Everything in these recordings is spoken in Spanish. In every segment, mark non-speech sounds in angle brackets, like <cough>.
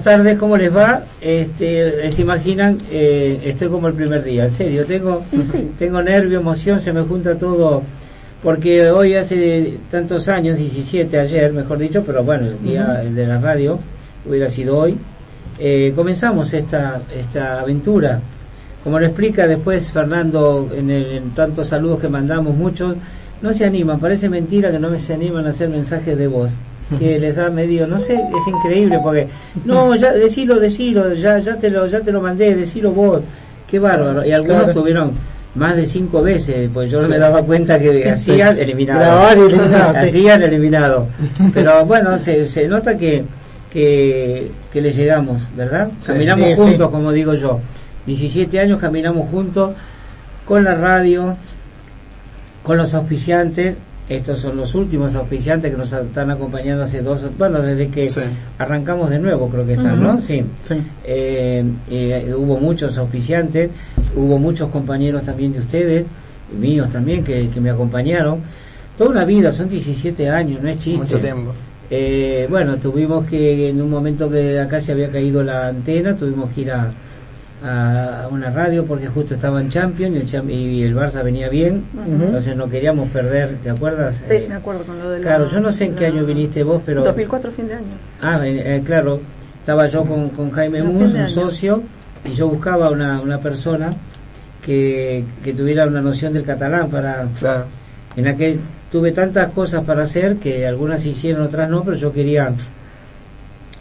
buenas tardes, ¿cómo les va? Este, se imaginan, eh, estoy como el primer día, en serio, tengo, <laughs> tengo nervio, emoción, se me junta todo, porque hoy hace tantos años, 17 ayer, mejor dicho, pero bueno, el día de la radio hubiera sido hoy, eh, comenzamos esta, esta aventura. Como lo explica después Fernando en, en tantos saludos que mandamos, muchos no se animan, parece mentira que no se animan a hacer mensajes de voz que les da medio, no sé, es increíble porque, no, ya, decilo, decilo, ya, ya te lo, ya te lo mandé, decilo vos, qué bárbaro. Y algunos tuvieron más de cinco veces, pues yo no me daba cuenta que hacían eliminado. <laughs> hacían eliminado. <laughs> Pero bueno, se, se nota que, que, que le llegamos, ¿verdad? Caminamos juntos, como digo yo. 17 años caminamos juntos con la radio, con los auspiciantes, estos son los últimos auspiciantes que nos están acompañando hace dos, bueno, desde que arrancamos de nuevo creo que están, ¿no? Sí. Eh, eh, hubo muchos auspiciantes, hubo muchos compañeros también de ustedes, míos también, que, me acompañaron. Toda una vida, son 17 años, no es chiste. Mucho tiempo. Eh, bueno, tuvimos que, en un momento que acá se había caído la antena, tuvimos que ir a, a una radio porque justo estaba en Champions y el, y el Barça venía bien, entonces no queríamos perder, ¿te acuerdas? Sí, eh, me acuerdo con lo de Claro, yo no sé en qué año viniste vos, pero... 2004, fin de año. Ah, eh, claro, estaba yo con, con Jaime Mus, un socio, y yo buscaba una, una persona que, que tuviera una noción del catalán para... Claro. En aquel tuve tantas cosas para hacer que algunas se hicieron, otras no, pero yo quería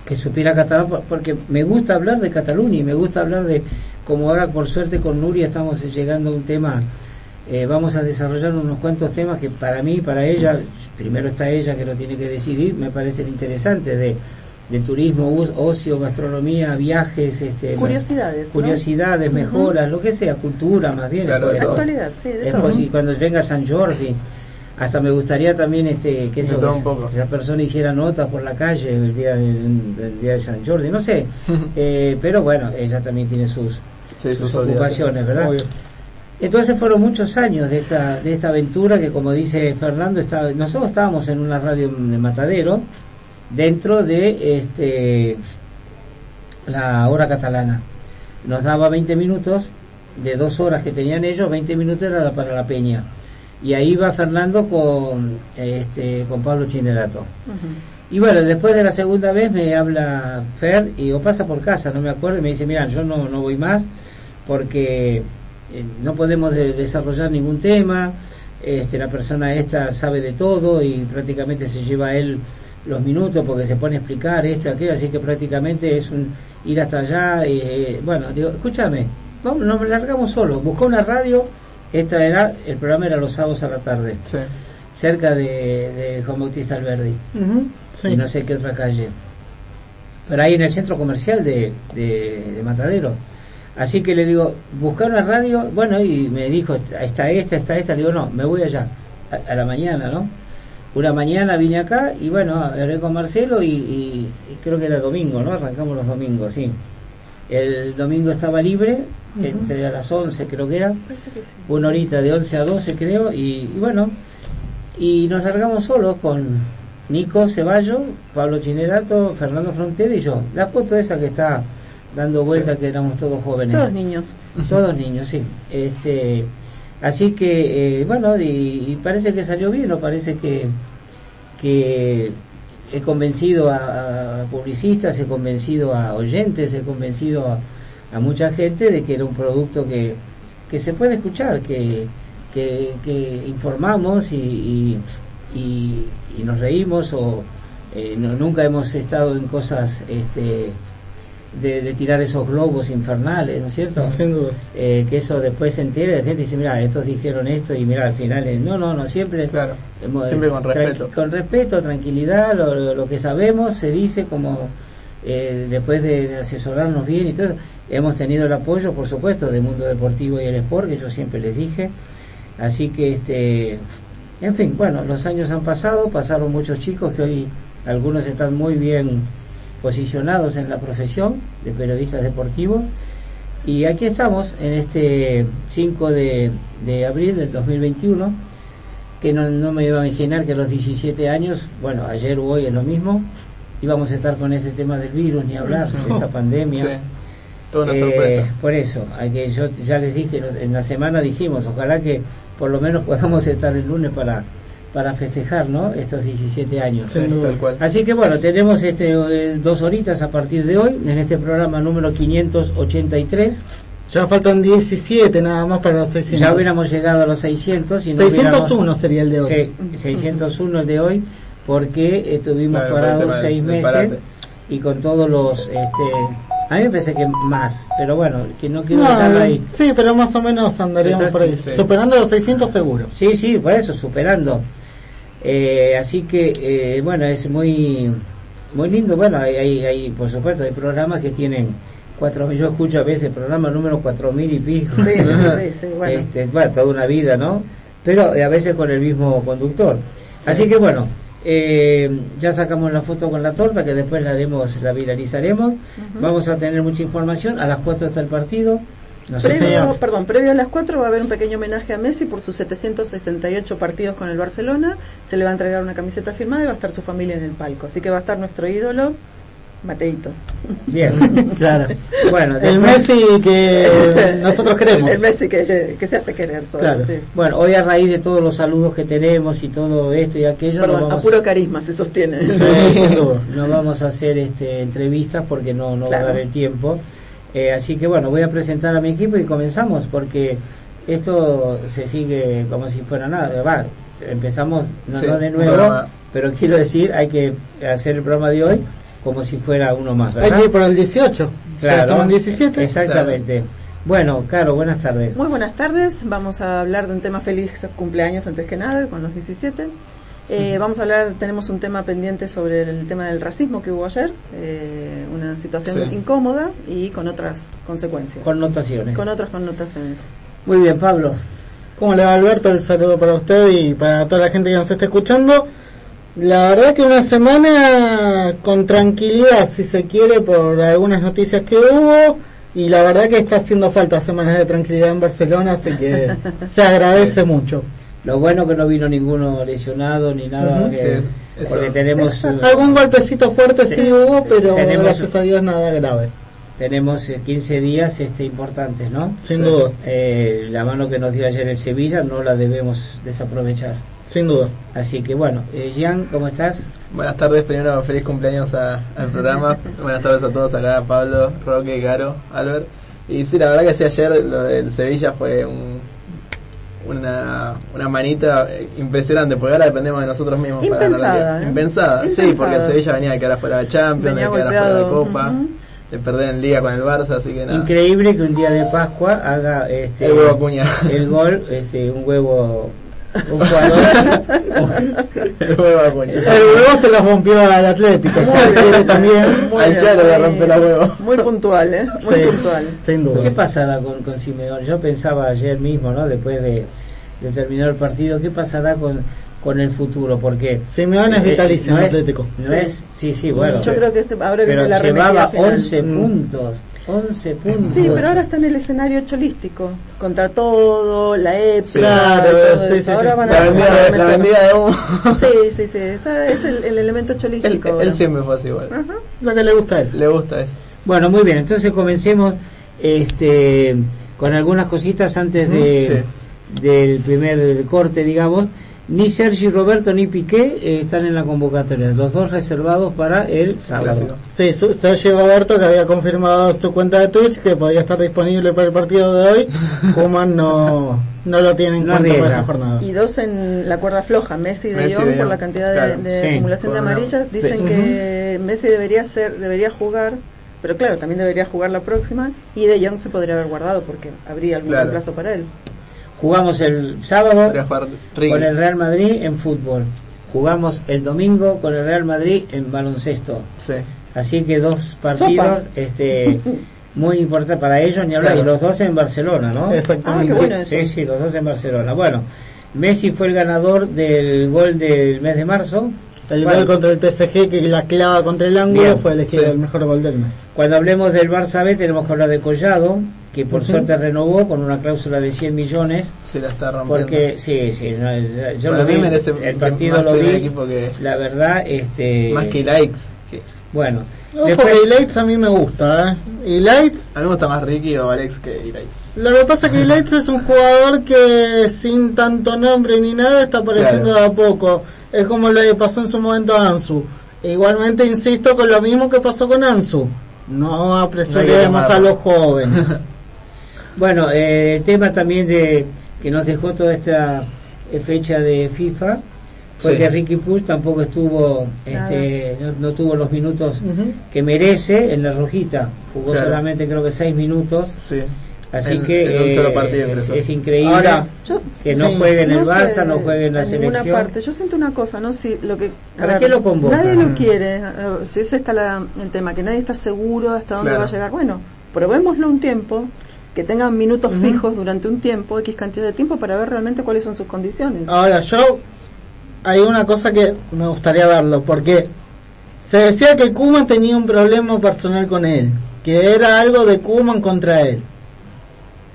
que supiera catalán porque me gusta hablar de Cataluña y me gusta hablar de como ahora por suerte con Nuria estamos llegando a un tema eh, vamos a desarrollar unos cuantos temas que para mí para ella primero está ella que lo tiene que decidir me parecen interesantes de, de turismo ocio gastronomía viajes este curiosidades curiosidades mejoras lo que sea cultura más bien actualidad sí de cuando venga San Jordi hasta me gustaría también este que, esa persona hiciera notas por la calle el día de, día de San Jordi no sé. <laughs> Eh, pero bueno ella también tiene sus, sus, ocupaciones verdad entonces fueron muchos años de esta de esta aventura que como dice Fernando estaba, nosotros estábamos en una radio de Matadero dentro de este la hora catalana. Nos daba 20 minutos de dos horas que tenían ellos 20 minutos era para la peña y ahí va Fernando con este con Pablo Chinerato. Y bueno, después de la segunda vez me habla Fer y o pasa por casa, no me acuerdo, y me dice, mira, yo no, no voy más porque eh, no podemos desarrollar ningún tema, este, la persona esta sabe de todo y prácticamente se lleva a él los minutos porque se pone a explicar esto, aquello, así que prácticamente es un ir hasta allá. Y, eh, bueno, digo, escúchame, vamos, nos largamos solo, buscó una radio esta era, el programa era los sábados a la tarde, cerca de, de Juan Bautista Alberdi, y no sé qué otra calle. Pero ahí en el centro comercial de, de, Matadero. Así que le digo, buscar una radio, bueno, y me dijo, está esta, está esta, le digo, no, me voy allá, a, la mañana, ¿no? Una mañana vine acá y bueno, hablé con Marcelo y, y, creo que era domingo, ¿no? Arrancamos los domingos, sí. El domingo estaba libre, entre a las 11 creo que era, una horita de 11 a 12 creo, y, bueno, y nos largamos solos con Nico Ceballo, Pablo Chinerato, Fernando Frontera y yo. La foto esa que está dando vuelta que éramos todos jóvenes. Todos niños. Todos niños, sí. Este, así que, eh, bueno, y, parece que salió bien, o parece que, que he convencido a, publicistas, he convencido a oyentes, he convencido a, mucha gente de que era un producto que, que se puede escuchar, que, que, informamos y, y, nos reímos o eh, nunca hemos estado en cosas este, de, tirar esos globos infernales, ¿no es cierto? Eh, que eso después se entere, la gente dice, mira, estos dijeron esto y mira, al final, no, no, no, siempre, claro, siempre con respeto. Con respeto, tranquilidad, lo, que sabemos se dice como eh, después de, asesorarnos bien y todo, hemos tenido el apoyo, por supuesto, del mundo deportivo y el sport, que yo siempre les dije, así que este En fin, bueno, los años han pasado, pasaron muchos chicos que hoy algunos están muy bien posicionados en la profesión de periodistas deportivos. Y aquí estamos en este 5 de, de abril del 2021, que no, no, me iba a imaginar que a los 17 años, bueno, ayer o hoy es lo mismo, íbamos a estar con este tema del virus, ni hablar, de esta pandemia. Sí. Toda una sorpresa. Eh, por eso, que yo ya les dije, en la semana dijimos, ojalá que por lo menos podamos estar el lunes para para festejar ¿no? estos 17 años. Así que bueno, tenemos este eh, dos horitas a partir de hoy en este programa número 583. Ya faltan 17 nada más para los 600. Ya hubiéramos llegado a los 600. Y 601 sería el de hoy. Sí, 601 el de hoy porque estuvimos parados seis meses y con todos los... Este, a mí me parece que más, pero bueno, que no quiero estar ahí. Sí, pero más o menos andaríamos por ahí. Superando los 600 seguro. Sí, sí, por eso, superando. Eh, así que, eh, bueno, es muy muy lindo. Bueno, hay, hay, hay, por supuesto, hay programas que tienen cuatro yo escucho a veces programa número cuatro mil y pico. Sí, <laughs> sí, sí, bueno. Este, bueno, toda una vida, ¿no? Pero a veces con el mismo conductor. Así que bueno, eh, ya sacamos la foto con la torta que después la haremos, la viralizaremos. Vamos a tener mucha información. A las 4 está el partido. Previo, perdón, previo a las 4 va a haber un pequeño homenaje a Messi por sus 768 partidos con el Barcelona. Se le va a entregar una camiseta firmada y va a estar su familia en el palco. Así que va a estar nuestro ídolo Mateito. Bien, <laughs> claro. Bueno, el Messi que <laughs> nosotros queremos. El Messi que, se hace querer claro. Bueno, hoy a raíz de todos los saludos que tenemos y todo esto y aquello... Perdón, a puro carisma se sostiene. <laughs> no vamos a hacer este entrevistas porque no, no va a dar el tiempo. Eh, así que bueno, voy a presentar a mi equipo y comenzamos porque esto se sigue como si fuera nada. Va, empezamos no, de nuevo, pero quiero decir, hay que hacer el programa de hoy como si fuera uno más, ¿verdad? Hay que ir por el 18. Claro. en 17. Exactamente. Bueno, Caro, buenas tardes. Muy buenas tardes. Vamos a hablar de un tema feliz cumpleaños antes que nada, con los 17. Eh, vamos a hablar, tenemos un tema pendiente sobre el tema del racismo que hubo ayer, eh, una situación incómoda y con otras consecuencias. Connotaciones. Con otras connotaciones. Muy bien, Pablo. ¿Cómo le va Alberto? El saludo para usted y para toda la gente que nos está escuchando. La verdad que una semana con tranquilidad, si se quiere, por algunas noticias que hubo. Y la verdad que está haciendo falta semanas de tranquilidad en Barcelona, así que <laughs> se agradece mucho. Lo bueno que no vino ninguno lesionado ni nada, porque tenemos... Algún golpecito fuerte sí, hubo, pero gracias a Dios nada grave. Tenemos 15 eh, días este, importantes, ¿no? Sin duda. Eh, la mano que nos dio ayer el Sevilla no la debemos desaprovechar. Sin duda. Así que bueno, eh, Jean, ¿cómo estás? Buenas tardes, primero feliz cumpleaños al programa. <laughs> Buenas tardes a todos acá, Pablo, Roque, Garo, Albert. Y sí, la verdad que sí, ayer lo del Sevilla fue un, una, una manita impresionante, porque ahora dependemos de nosotros mismos. Impensada. ¿eh? Impensada, sí, porque el Sevilla venía de quedar fuera de Champions, de quedar fuera de Copa. De perder en liga con el Barça, así que nada. Increíble que un día de Pascua haga este, el huevo Acuña. El gol, este, un huevo un <laughs> jugador el huevo el huevo se los rompió al Atlético también muy al Chalo le rompió la huevo muy puntual eh muy puntual sin duda qué pasará con, con Simeón yo pensaba ayer mismo no después de, de terminar el partido qué pasará con con el futuro porque Simeón es vitalicio no Atlético no sí. es sí sí bueno yo creo que este, ahora pero la llevaba 11 puntos 11 puntos. Sí, pero ahora está en el escenario cholístico, contra todo, la EPSA, claro, sí, sí, ahora van a la, la vendida de humo. Sí, sí, sí, está, es el, el, elemento cholístico. Él, él siempre fue así igual. Lo que le gusta a él. Le gusta eso. Bueno, muy bien, entonces comencemos este con algunas cositas antes de, del primer corte, digamos ni Sergio Roberto ni Piqué eh, están en la convocatoria, los dos reservados para el sábado. Sí, Sergio Roberto que había confirmado su cuenta de Twitch que podía estar disponible para el partido de hoy, <laughs> Kuman no, no lo tiene en cuenta para esta jornada. Y dos en la cuerda floja, Messi y De Jong por la cantidad de, acumulación de amarillas, dicen que Messi debería ser debería jugar pero claro, también debería jugar la próxima y De Jong se podría haber guardado porque habría algún plazo para él. Jugamos el sábado con el Real Madrid en fútbol. Jugamos el domingo con el Real Madrid en baloncesto. Así que dos partidos este <laughs> muy importantes para ellos, ni hablar. Y los dos en Barcelona, ¿no? Exactamente. Ah, sí, sí, los dos en Barcelona. Bueno, Messi fue el ganador del gol del mes de marzo. El gol contra el PSG que la clava contra el ángulo fue elegido el mejor gol del mes. Cuando hablemos del Barça B tenemos que hablar de Collado, que por suerte renovó con una cláusula de 100 millones. Se la está rompiendo. Porque, sí, sí, yo lo vi, el partido lo vi, la verdad, este... Más que likes. Bueno. Después, a mí me gusta, ¿eh? Lights... A mí me gusta más Ricky o Alex que Ilaix. Lo que pasa es que <laughs> Lights es un jugador que sin tanto nombre ni nada está apareciendo de a poco. Es como lo que pasó en su momento a Ansu. E igualmente insisto con lo mismo que pasó con Ansu. No apresuremos a los jóvenes. <laughs> bueno, eh, el tema también de que nos dejó toda esta eh, fecha de FIFA porque Ricky Push tampoco estuvo este, no, tuvo los minutos que merece en la rojita jugó solamente creo que seis minutos sí. Así que eh, es, increíble que no juegue en el Barça no juegue en la selección parte. yo siento una cosa no si lo que ¿Para qué lo convoca? nadie lo quiere eh, si ese está la, el tema que nadie está seguro hasta dónde va a llegar bueno probémoslo un tiempo que tengan minutos fijos durante un tiempo, X cantidad de tiempo, para ver realmente cuáles son sus condiciones. Ahora, yo hay una cosa que me gustaría verlo, porque se decía que Kuman tenía un problema personal con él, que era algo de Kuman contra él.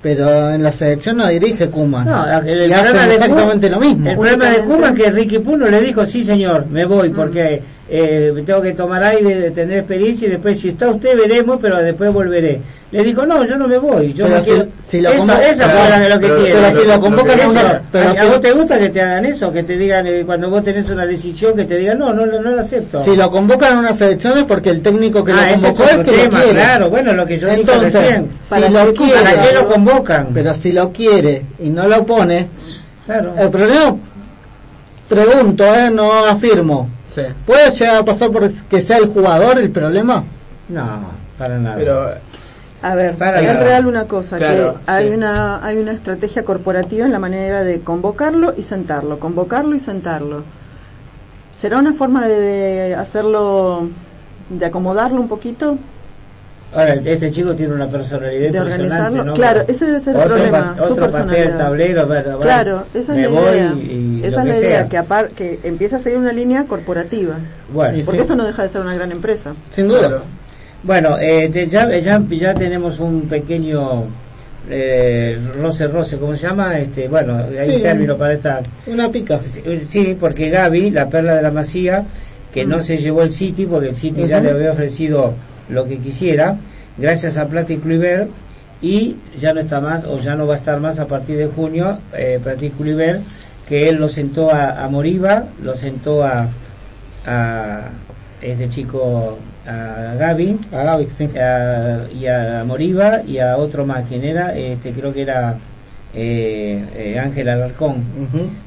Pero en la selección no dirige Kuman. No, el, problema de exactamente lo mismo. El problema de Kuman que Ricky Puno le dijo, sí señor, me voy, porque eh, tengo que tomar aire, de tener experiencia y después si está usted veremos, pero después volveré. Le dijo, no, yo no me voy. Yo pero no si, quiero... si lo eso, esa de lo que quiere. Pero si lo convocan a una... Pero ¿A, vos te gusta que te hagan eso? Que te digan, eh, cuando vos tenés una decisión, que te digan, no, no, no, no lo acepto. Si lo convocan a una selección es porque el técnico que ah, lo convocó es, que tema, lo Claro, bueno, lo que yo Entonces, dije recién. Si lo quiere, ¿Para qué lo convocan? Pero si lo quiere y no lo pone, claro. el problema, pregunto, eh, no afirmo. Sí. ¿Puede llegar a pasar por que sea el jugador el problema? No, para nada. Pero a ver, es real una cosa, que hay una hay una estrategia corporativa en la manera de convocarlo y sentarlo, convocarlo y sentarlo. ¿Será una forma de, hacerlo, de acomodarlo un poquito? Ahora, este chico tiene una personalidad de organizarlo. Claro, ese debe ser el problema, su personalidad. Tablero, claro, esa es la idea. esa es la idea, que, que empiece a seguir una línea corporativa. Bueno, porque esto no deja de ser una gran empresa. Sin duda. Bueno, eh, ya, ya, ya, tenemos un pequeño eh, roce roce, ¿cómo se llama? Este, bueno, hay término para esta... Una pica. Sí, porque Gaby, la perla de la masía, que no se llevó el City, porque el City ya le había ofrecido lo que quisiera, gracias a Plata y Cluiver, y ya no está más, o ya no va a estar más a partir de junio, eh, Plata y Cluiver, que él lo sentó a, a Moriba, lo sentó a, a este chico a Gaby, a Gaby sí. y a Moriba y a otro más, quien era, este, creo que era eh, eh, Ángel Alarcón.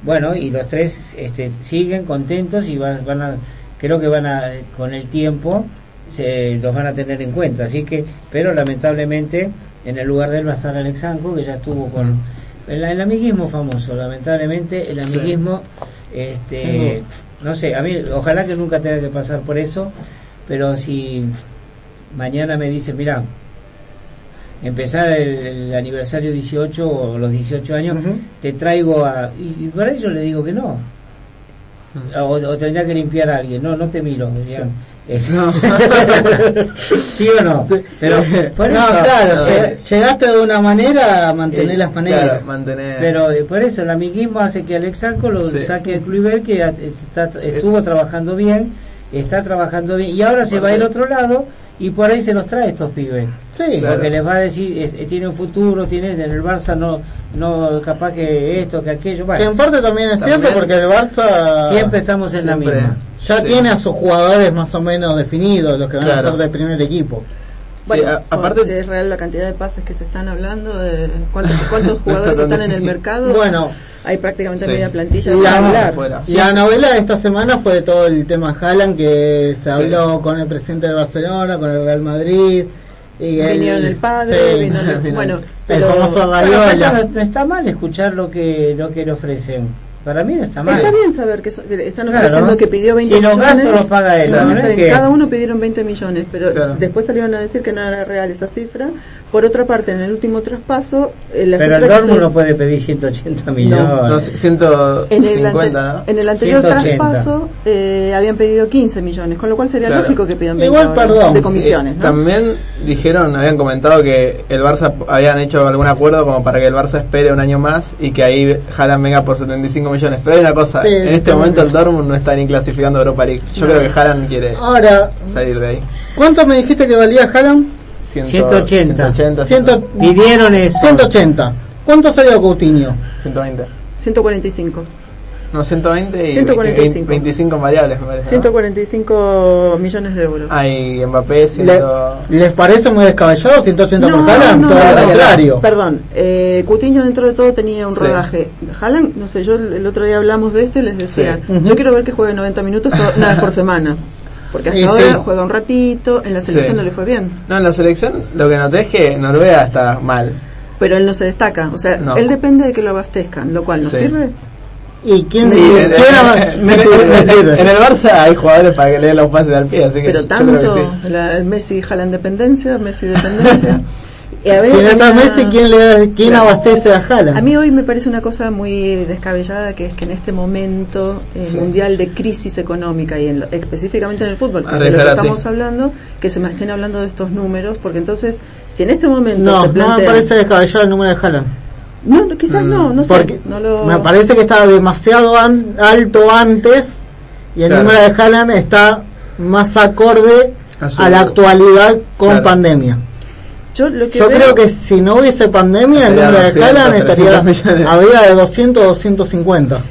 Bueno, y los tres este, siguen contentos y van, van a, creo que van a, con el tiempo, se los van a tener en cuenta. Así que, pero lamentablemente, en el lugar de él va a estar Alexanco, que ya estuvo con el, amiguismo famoso, lamentablemente, el amiguismo, este, no sé, a mí, ojalá que nunca tenga que pasar por eso pero si mañana me dice, mira, empezar el, aniversario 18 o los 18 años, te traigo a... Y, para ello le digo que no. O, tendría que limpiar a alguien. No, no te miro. Sí. <laughs> o no? Pero, por no, claro, llegaste de una manera a mantener eh, las maneras. Pero eh, por eso el amiguismo hace que Alex lo saque de Cluiver, que está, estuvo trabajando bien está trabajando bien. Y ahora se va al otro lado y por ahí se los trae estos pibes. Sí, porque les va a decir eh, tiene un futuro tiene en el Barça no no capaz que esto que aquello que en parte también es cierto porque el Barça siempre estamos en la misma. Ya tiene a sus jugadores más o menos definidos los que van a ser del primer equipo. Bueno, aparte si es real la cantidad de pases que se están hablando, de cuántos, cuántos <laughs> jugadores están en el mercado. Bueno, hay prácticamente media plantilla la, la novela de esta semana fue todo el tema Haaland que se habló con el presidente del Barcelona, con el Real Madrid. Y vinieron el, padre, <laughs> bueno, el famoso no, está mal escuchar lo que lo que le ofrecen. Para mí no está mal. Está bien saber que están ofreciendo que pidió 20 si millones. Si los gastos paga él. Cada uno pidieron 20 millones, pero después salieron a decir que no era real esa cifra Por otra parte, en el último traspaso, eh, la Pero el Dortmund no puede pedir 180 millones. No, 150, en el, ¿no? En el anterior traspaso eh, habían pedido 15 millones, con lo cual sería lógico que pidan 20 Igual, perdón, de comisiones. ¿no? También dijeron, habían comentado que el Barça habían hecho algún acuerdo como para que el Barça espere un año más y que ahí Haaland venga por 75 millones. Pero hay una cosa, en este momento el Dortmund no está ni clasificando Europa League. Yo creo que Haaland quiere Ahora, salir de ahí. ¿Cuánto me dijiste que valía Haaland? 180. 180. Pidieron eso. 180. ¿Cuánto salió Coutinho? 120. 145. No, 120 y 145. 25 variables, me parece. 145 millones de euros. Ah, y Mbappé, 100... ¿Les parece muy descabellado 180 por Haaland? No, todo lo contrario. Perdón, eh, Coutinho dentro de todo tenía un rodaje. Haaland, no sé, yo el otro día hablamos de esto y les decía, yo quiero ver que juegue 90 minutos una vez por semana. Porque hasta ahora juega un ratito, en la selección no le fue bien. No, en la selección lo que noté es que Noruega está mal. Pero él no se destaca, o sea, él depende de que lo abastezcan, lo cual no sirve. ¿Y quién, en, en, el Barça hay jugadores para que le den los pases al pie, así que Pero tanto, la, Messi jala en dependencia, <laughs> Messi dependencia. si no Messi, ¿quién, le, quién abastece a Jala? A mí hoy me parece una cosa muy descabellada que es que en este momento eh, mundial de crisis económica y en específicamente en el fútbol, de lo que estamos hablando, que se me estén hablando de estos números, porque entonces, si en este momento no, No me parece descabellado el número de Jala. No, quizás no, no sé. No Me parece que estaba demasiado alto antes y el número de Haaland está más acorde a, la actualidad con pandemia. Yo, creo que si no hubiese pandemia, el número de Haaland estaría vida de 200 250.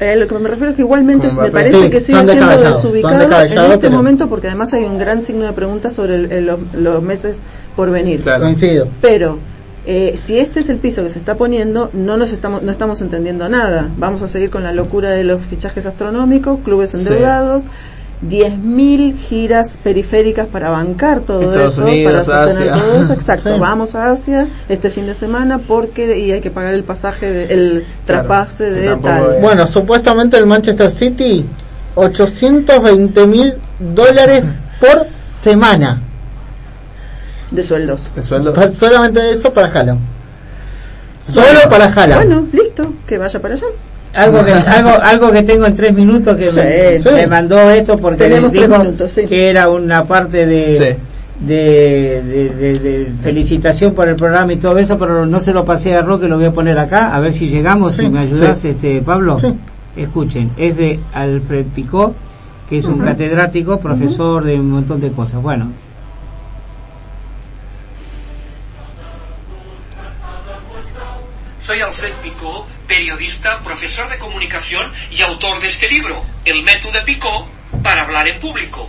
Eh, lo que me refiero es que igualmente me parece que sigue siendo desubicado en este momento porque además hay un gran signo de pregunta sobre los, meses por venir. Coincido. Pero eh, si este es el piso que se está poniendo, no nos estamos no estamos entendiendo nada. Vamos a seguir con la locura de los fichajes astronómicos, clubes endeudados. 10.000 giras periféricas para bancar todo eso, para sostener todo eso. <laughs> Exacto, vamos a Asia este fin de semana porque y hay que pagar el pasaje, el traspase de tal. Bueno, supuestamente el Manchester City, 820 mil dólares por semana. De sueldos. De sueldos. Solamente eso para Haaland. Solo para Haaland. Bueno, listo, que vaya para allá algo que <laughs> algo algo que tengo en tres minutos que me, mandó esto porque dijo que era una parte de, de, felicitación por el programa y todo eso pero no se lo pasé a Roque lo voy a poner acá a ver si llegamos si me ayudas este Pablo. Escuchen es de Alfred Picó que es un catedrático profesor de un montón de cosas. Bueno. Soy Alfred Picot, periodista, profesor de comunicación y autor de este libro, El método de Picot para hablar en público.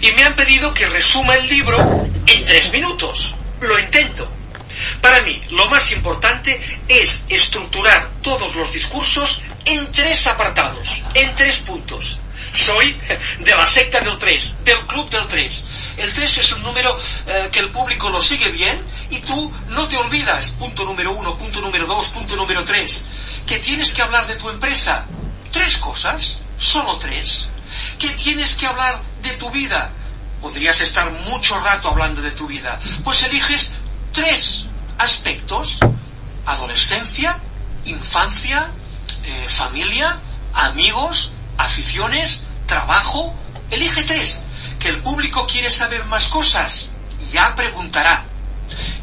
Y me han pedido que resuma el libro en tres minutos. Lo intento. Para mí, lo más importante es estructurar todos los discursos en tres apartados, en tres puntos. Soy de la secta del 3, del club del 3. El 3 es un número eh, que el público lo sigue bien y tú no te olvidas, punto número uno, punto número dos, punto número tres, que tienes que hablar de tu empresa. Tres cosas, solo tres. Que tienes que hablar de tu vida. Podrías estar mucho rato hablando de tu vida. Pues eliges tres aspectos. Adolescencia, infancia, eh, familia, amigos, aficiones, trabajo. Elige tres. Que el público quiere saber más cosas. Ya preguntará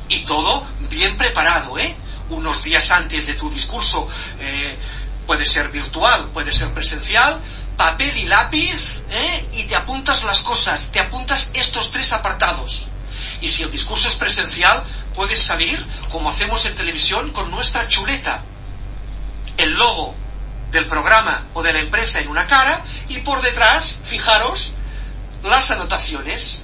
y todo bien preparado, ¿eh? Unos días antes de tu discurso, eh, puede ser virtual, puede ser presencial, papel y lápiz, ¿eh? Y te apuntas las cosas, te apuntas estos tres apartados. Y si el discurso es presencial, puedes salir, como hacemos en televisión, con nuestra chuleta. El logo del programa o de la empresa en una cara y por detrás, fijaros, las anotaciones.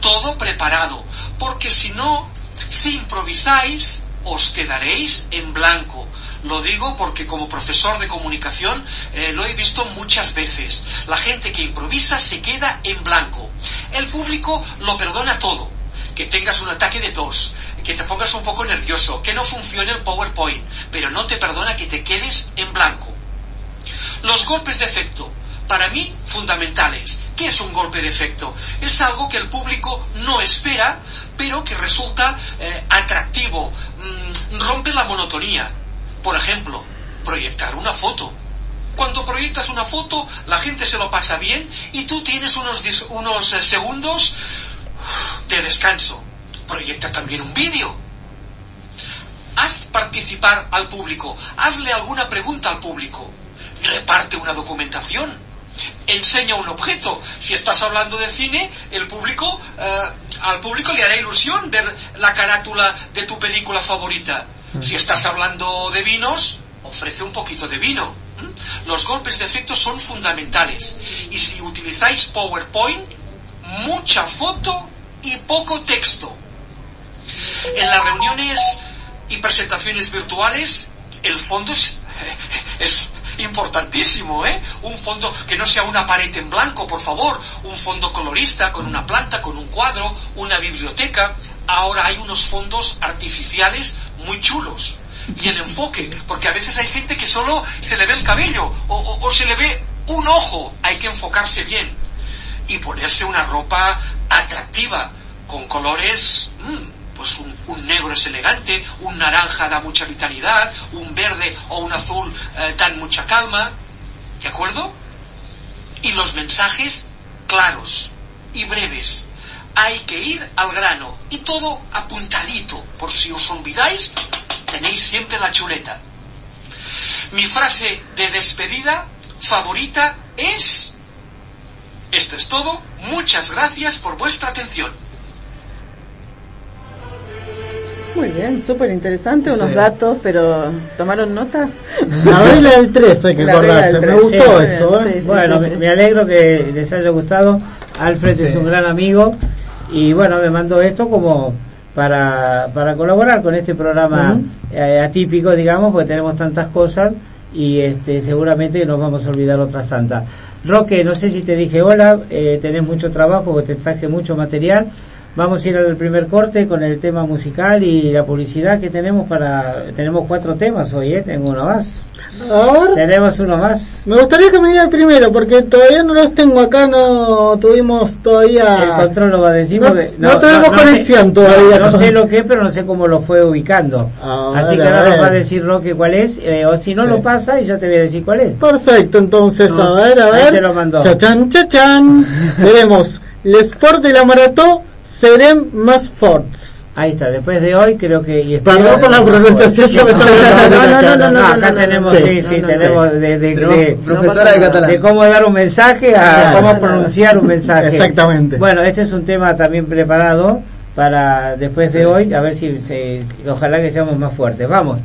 Todo preparado. Porque si no, si improvisáis, os quedaréis en blanco. Lo digo porque como profesor de comunicación eh, lo he visto muchas veces. La gente que improvisa se queda en blanco. El público lo perdona todo. Que tengas un ataque de tos, que te pongas un poco nervioso, que no funcione el PowerPoint, pero no te perdona que te quedes en blanco. Los golpes de efecto, para mí, fundamentales. ¿Qué es un golpe de efecto? Es algo que el público no espera, pero que resulta eh, atractivo, mm, rompe la monotonía. Por ejemplo, proyectar una foto. Cuando proyectas una foto, la gente se lo pasa bien y tú tienes unos, unos eh, segundos de descanso. Proyecta también un vídeo. Haz participar al público, hazle alguna pregunta al público, reparte una documentación enseña un objeto. Si estás hablando de cine, el público, eh, al público le hará ilusión ver la carátula de tu película favorita. Si estás hablando de vinos, ofrece un poquito de vino. Los golpes de efecto son fundamentales. Y si utilizáis PowerPoint, mucha foto y poco texto. En las reuniones y presentaciones virtuales, el fondo es, es importantísimo, ¿eh? Un fondo que no sea una pared en blanco, por favor, un fondo colorista con una planta, con un cuadro, una biblioteca. Ahora hay unos fondos artificiales muy chulos. Y el enfoque, porque a veces hay gente que solo se le ve el cabello o, se le ve un ojo, hay que enfocarse bien y ponerse una ropa atractiva, con colores mm, pues un, negro es elegante, un naranja da mucha vitalidad, un verde o un azul eh, dan mucha calma, ¿de acuerdo? Y los mensajes claros y breves. Hay que ir al grano y todo apuntadito, por si os olvidáis, tenéis siempre la chuleta. Mi frase de despedida favorita es... Esto es todo, muchas gracias por vuestra atención. Muy bien, súper interesante, unos datos, pero ¿tomaron nota? La <laughs> regla del 3 hay que acordarse, me gustó eso. ¿eh? bueno, me, alegro que les haya gustado. Alfred es un gran amigo y bueno, me mandó esto como para, para colaborar con este programa eh, atípico, digamos, porque tenemos tantas cosas y este seguramente nos vamos a olvidar otras tantas. Roque, no sé si te dije hola, eh, tenés mucho trabajo, porque te traje mucho material. Vamos a ir al primer corte con el tema musical y la publicidad que tenemos para... Tenemos cuatro temas hoy, ¿eh? Tengo uno más. Tenemos uno más. Me gustaría que me diga el primero, porque todavía no los tengo acá, no tuvimos todavía... El control lo va a decir No, no, tenemos conexión todavía. No, sé lo que, pero no sé cómo lo fue ubicando. Así que ahora nos va a decir Roque cuál es, eh, o si no lo pasa, y yo te voy a decir cuál es. Perfecto, entonces, a ver, a ver. Te lo mandó. Chachán, chachán. <laughs> Veremos. El Sport de la Maratón serem más forts. Ahí está, después de hoy creo que... Y Perdón por la pronunciación, ya me <laughs> está No, no, no, no, acá tenemos, sí, sí, tenemos de, de, de, profesora de catalán. De cómo dar un mensaje a cómo pronunciar un mensaje. Exactamente. Bueno, este es un tema también preparado para después de hoy, a ver si se, ojalá que seamos más fuertes. Vamos.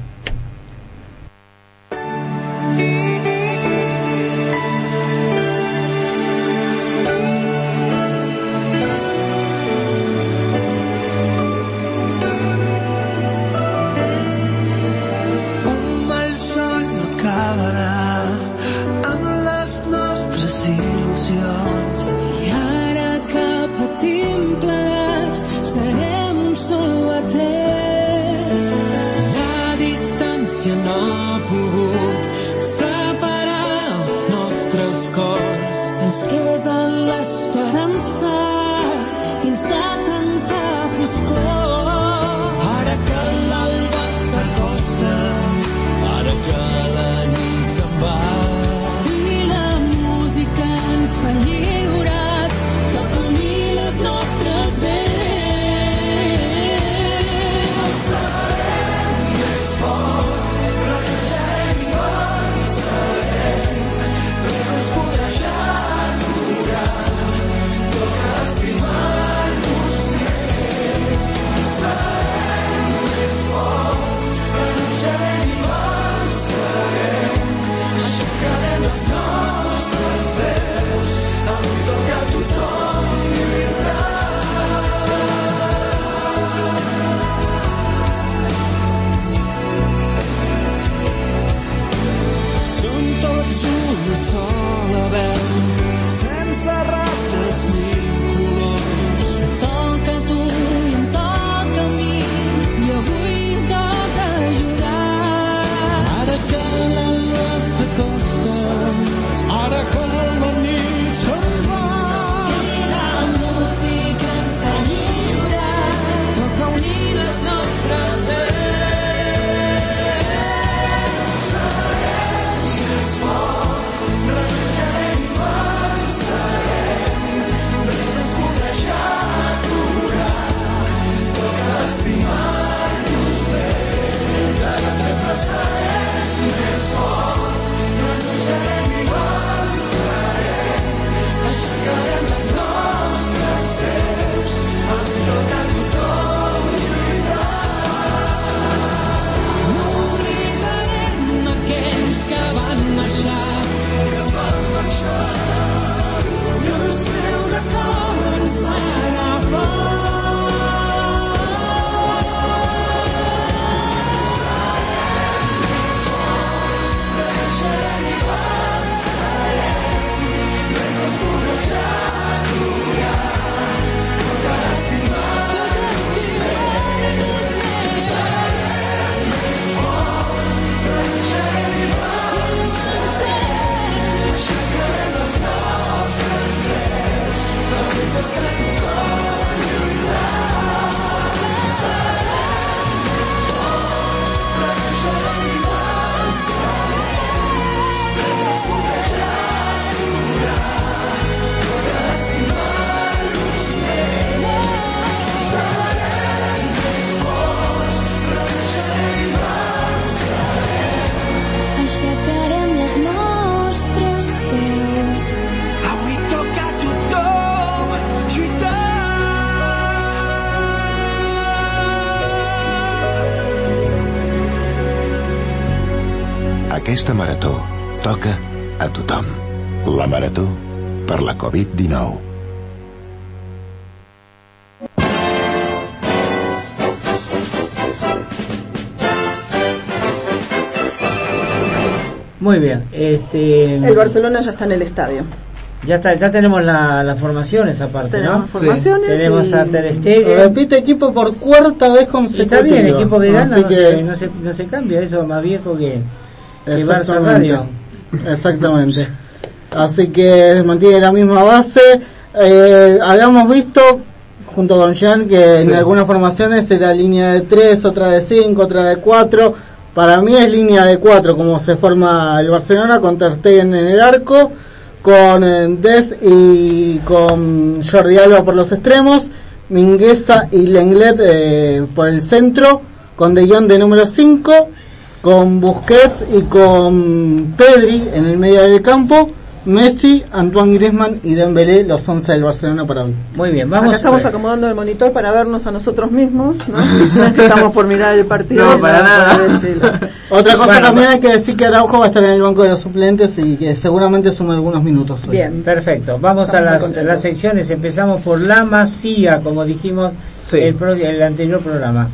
Aquesta marató toca a tothom. La marató per la Covid-19. Muy bien. Este, El Barcelona ya está en el estadio. Ya está, ya tenemos la, las formaciones aparte, Tenemos ¿no? formaciones. Tenemos y- a Ter Stegen. Repite equipo por cuarta vez Y consecutiva. está bien, equipo que gana, no, que- se, no, se, no se cambia, eso más viejo que, que Barça Exactamente. Radio. Exactamente. Así que mantiene la misma base. Eh, habíamos visto, junto con Jean, que en Sí. algunas formaciones era línea de 3, otra de 5, otra de 4. Para mí es línea de 4, como se forma el Barcelona con Ter Stegen en el arco, con eh, Des y con Jordi Alba por los extremos, Mingueza y Lenglet eh, por el centro, con De Jong de número 5, con Busquets y con Pedri en el medio del campo, Messi, Antoine Griezmann y Dembélé, los 11 del Barcelona para hoy. Muy bien, Acá vamos. estamos acomodando el monitor para vernos a nosotros mismos, ¿no? <laughs> Estamos por mirar el partido. No, para nada. <laughs> Otra cosa Bueno, también hay que decir que Araujo va a estar en el banco de los suplentes y que seguramente suma algunos minutos. hoy. Bien. Perfecto, vamos a Estamos muy las, contentos. las secciones. Empezamos por la masía, como dijimos Sí. el, pro- el anterior programa.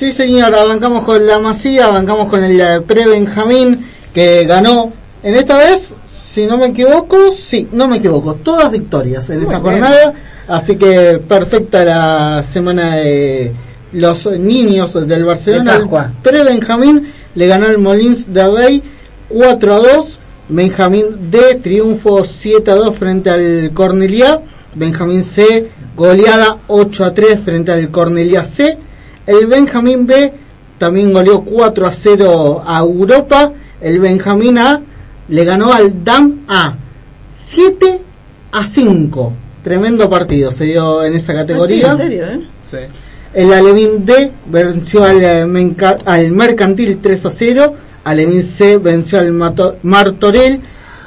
Sí, señor, arrancamos con la Masía, arrancamos con el eh, pre-Benjamín que ganó. En esta vez, si no me equivoco, sí, no me equivoco, todas victorias en esta bien. jornada. Así que perfecta la semana de los niños del Barcelona. Pre-Benjamín le ganó el Molins de Rey 4 a 2. Benjamín D triunfo 7 a 2 frente al Cornelia. Benjamín C goleada 8 a 3 frente al Cornelia C. El Benjamín B también goleó 4 a 0 a Europa. El Benjamín A le ganó al DAM A 7 a 5. Tremendo partido se dio en esa Ah, sí, categoría. en serio, ¿eh? Sí. El Alevín D venció al, eh, al Mercantil 3 a 0. Alevín C venció al Mato- Martorell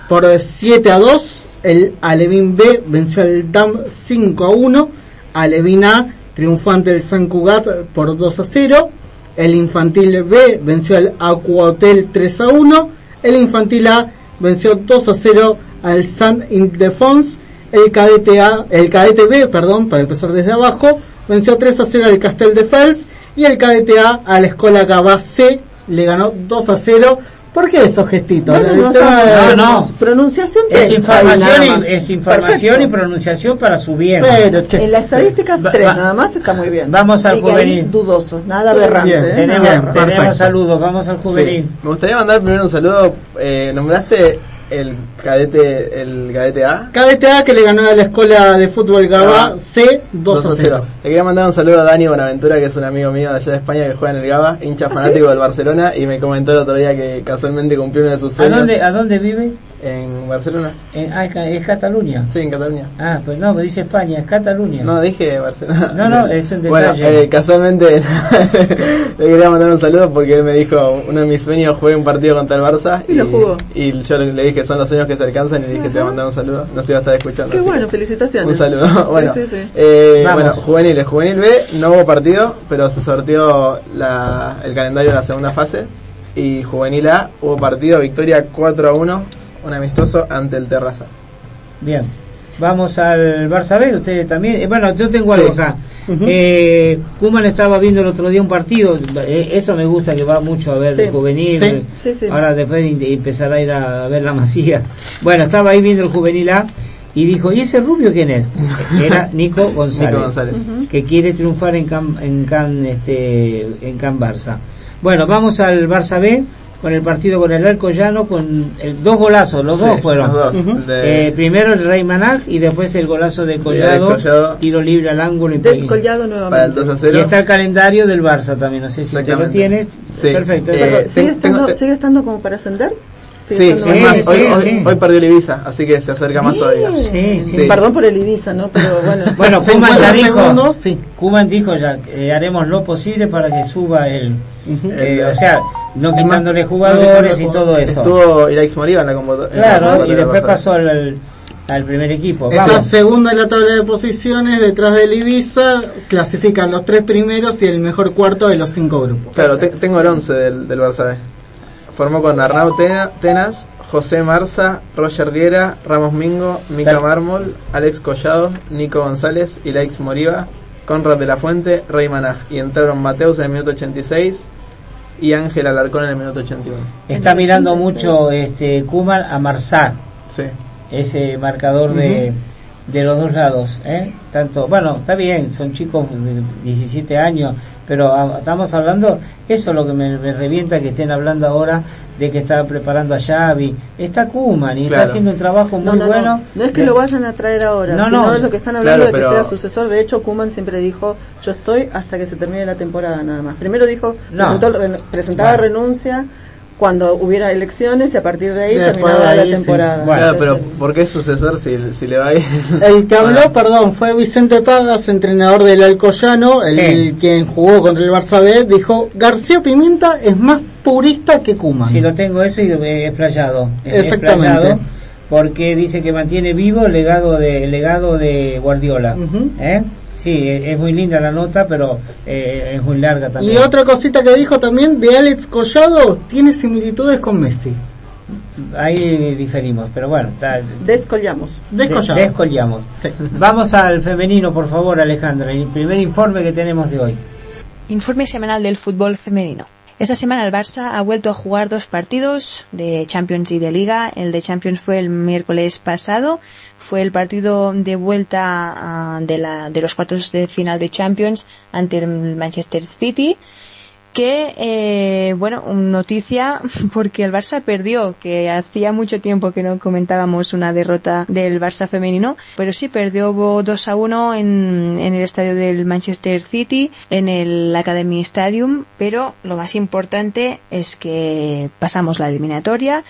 por 7 a 2. El Alevín B venció al DAM 5 a 1. Alevín A triunfante del San Cugat por 2 a 0. El Infantil B venció al Aqua Hotel 3 a 1. El Infantil A venció 2 a 0 al San Indefense. El cadete A, el cadete B, perdón, para empezar desde abajo, venció 3 a 0 al Castel de Fels y el cadete A a la Escuela Gabá C le ganó 2 a 0. ¿Por qué esos gestitos? No, no. Pronunciación Es 3. información, y, es información y Perfecto. pronunciación para su bien. Pero, che, En la estadística Va- 3 va- nada más está muy bien. Vamos al y juvenil. dudosos, nada Sí, aberrante. bien, ¿eh? tenemos saludos, vamos al juvenil. Sí. Me gustaría mandar primero un saludo. Eh, nombraste el cadete, el cadete A. Cadete A que le ganó a la Escuela de Fútbol Gabá Ah, C 2 a 0. Le quería mandar un saludo a Dani Bonaventura, que es un amigo mío de allá de España que juega en el Gaba, hincha fanático del Barcelona, y me comentó el otro día que casualmente cumplió uno de sus ¿A sueños dónde, ¿A dónde vive? En Barcelona. En- ah, es Ca- es Cataluña. Sí, en Cataluña. Ah, pues no, me dice España, es Cataluña. No, dije Barcelona. No, no, es un Bueno, detalle. eh, casualmente <laughs> le quería mandar un saludo porque él me dijo, uno de mis sueños fue un partido contra el Barça. Y lo jugó. Y yo le dije, son los sueños que se alcanzan y le dije, te voy a mandar un saludo. No se iba a estar escuchando. Qué bueno, felicitaciones. Un saludo. <laughs> Bueno, Sí, sí, sí. eh, bueno, juveniles. Juvenil B, no hubo partido, pero se sorteó la, el calendario de la segunda fase. Y Juvenil A, hubo partido, victoria 4 a 1, un amistoso ante el Terraza. Bien. Vamos al Barça B, ustedes también. Eh, bueno, yo tengo Sí. algo acá. Ujú. eh, Kuman estaba viendo el otro día un partido. eh, eso me gusta que va mucho a ver Sí. el juvenil. Sí. Sí, sí. Ahora después de empezar a ir a ver la masía. Bueno, estaba ahí viendo el juvenil A y dijo, ¿y ese rubio quién es? <laughs> Era Nico González. Nico González. que quiere triunfar en Can, en Can, este, en Can Barça. Bueno, vamos al Barça B con el partido con el Alcoyano con el, dos golazos, los Sí, dos fueron. los dos. Ujú. El de- Eh, primero el Rey Manag y después el golazo de Collado, Collado. tiro libre al ángulo y Descollado para el nuevamente. 2 a Y 0. está el calendario del Barça también, no sé si te lo tienes. Sí. Perfecto. Eh, Perdón, ¿sigue, estando, tengo- ¿Sigue estando como para ascender? Sí, ¿Sigue es más, hoy, hoy- sí. hoy perdió el Ibiza, así que se acerca más todavía. Sí, sí. Sí. Perdón por el Ibiza, ¿no? Pero <laughs> bueno. Bueno, Kuman ya dijo, segundo, sí. Kuman dijo ya, eh, haremos lo posible para que suba el, eh, o sea, no quitándole jugadores y todo eso. Estuvo Iraix Moriba en la convocatoria. Claro, y después pasó al, al primer equipo. Esa segunda en la tabla de posiciones, detrás del Ibiza, clasifican los tres primeros y el mejor cuarto de los cinco grupos. Claro, tengo el 11 del, del Barça B. Formó con Arnau Tenas, José Marza, Roger Riera, Ramos Mingo, Mica Mármol, Alex Collado, Nico González, Ilaix Moriva, Conrad de la Fuente, Rey Manaj. Y entraron Mateus en el minuto 86 y Ángel Alarcón en el minuto 81. Está mirando mucho este Kuman a Marsá. Sí. Ese marcador de, de los dos lados. ¿eh? Tanto, bueno, está bien, son chicos de 17 años, pero ah, estamos hablando, eso es lo que me, revienta que estén hablando ahora de que está preparando a Xavi. Está Kuman y está haciendo un trabajo muy bueno. No, es que lo vayan a traer ahora, no, sino es lo que están hablando de que sea sucesor. De hecho, Kuman siempre dijo, yo estoy hasta que se termine la temporada nada más. Primero dijo, presentaba renuncia cuando hubiera elecciones y a partir de ahí terminaba la temporada. Bueno, pero ¿por qué sucesor si, si le va bien? <laughs> El que habló, perdón, fue Vicente Pagas, entrenador del Alcoyano, el, quien jugó contra el Barça B, dijo, García Pimienta es más purista que Kuma. Si lo tengo eso y he explayado. Exactamente. porque dice que mantiene vivo el legado de, legado de Guardiola. ¿eh? Sí, es muy linda la nota, pero eh, es muy larga también. Y otra cosita que dijo también de Alex Collado, tiene similitudes con Messi. Ahí diferimos, pero bueno. Descollamos. Descollamos. Vamos al femenino, por favor, Alejandra. El primer informe que tenemos de hoy. Informe semanal del fútbol femenino. Esta semana el Barça ha vuelto a jugar dos partidos de Champions y de Liga. El de Champions fue el miércoles pasado. Fue el partido de vuelta ah, de, la, de los cuartos de final de Champions ante el Manchester City que, eh, bueno, noticia <laughs> porque el Barça perdió, que hacía mucho tiempo que no comentábamos una derrota del Barça femenino, pero sí perdió 2 a 1 en, en el estadio del Manchester City, en el Academy Stadium, pero lo más importante es que pasamos la eliminatoria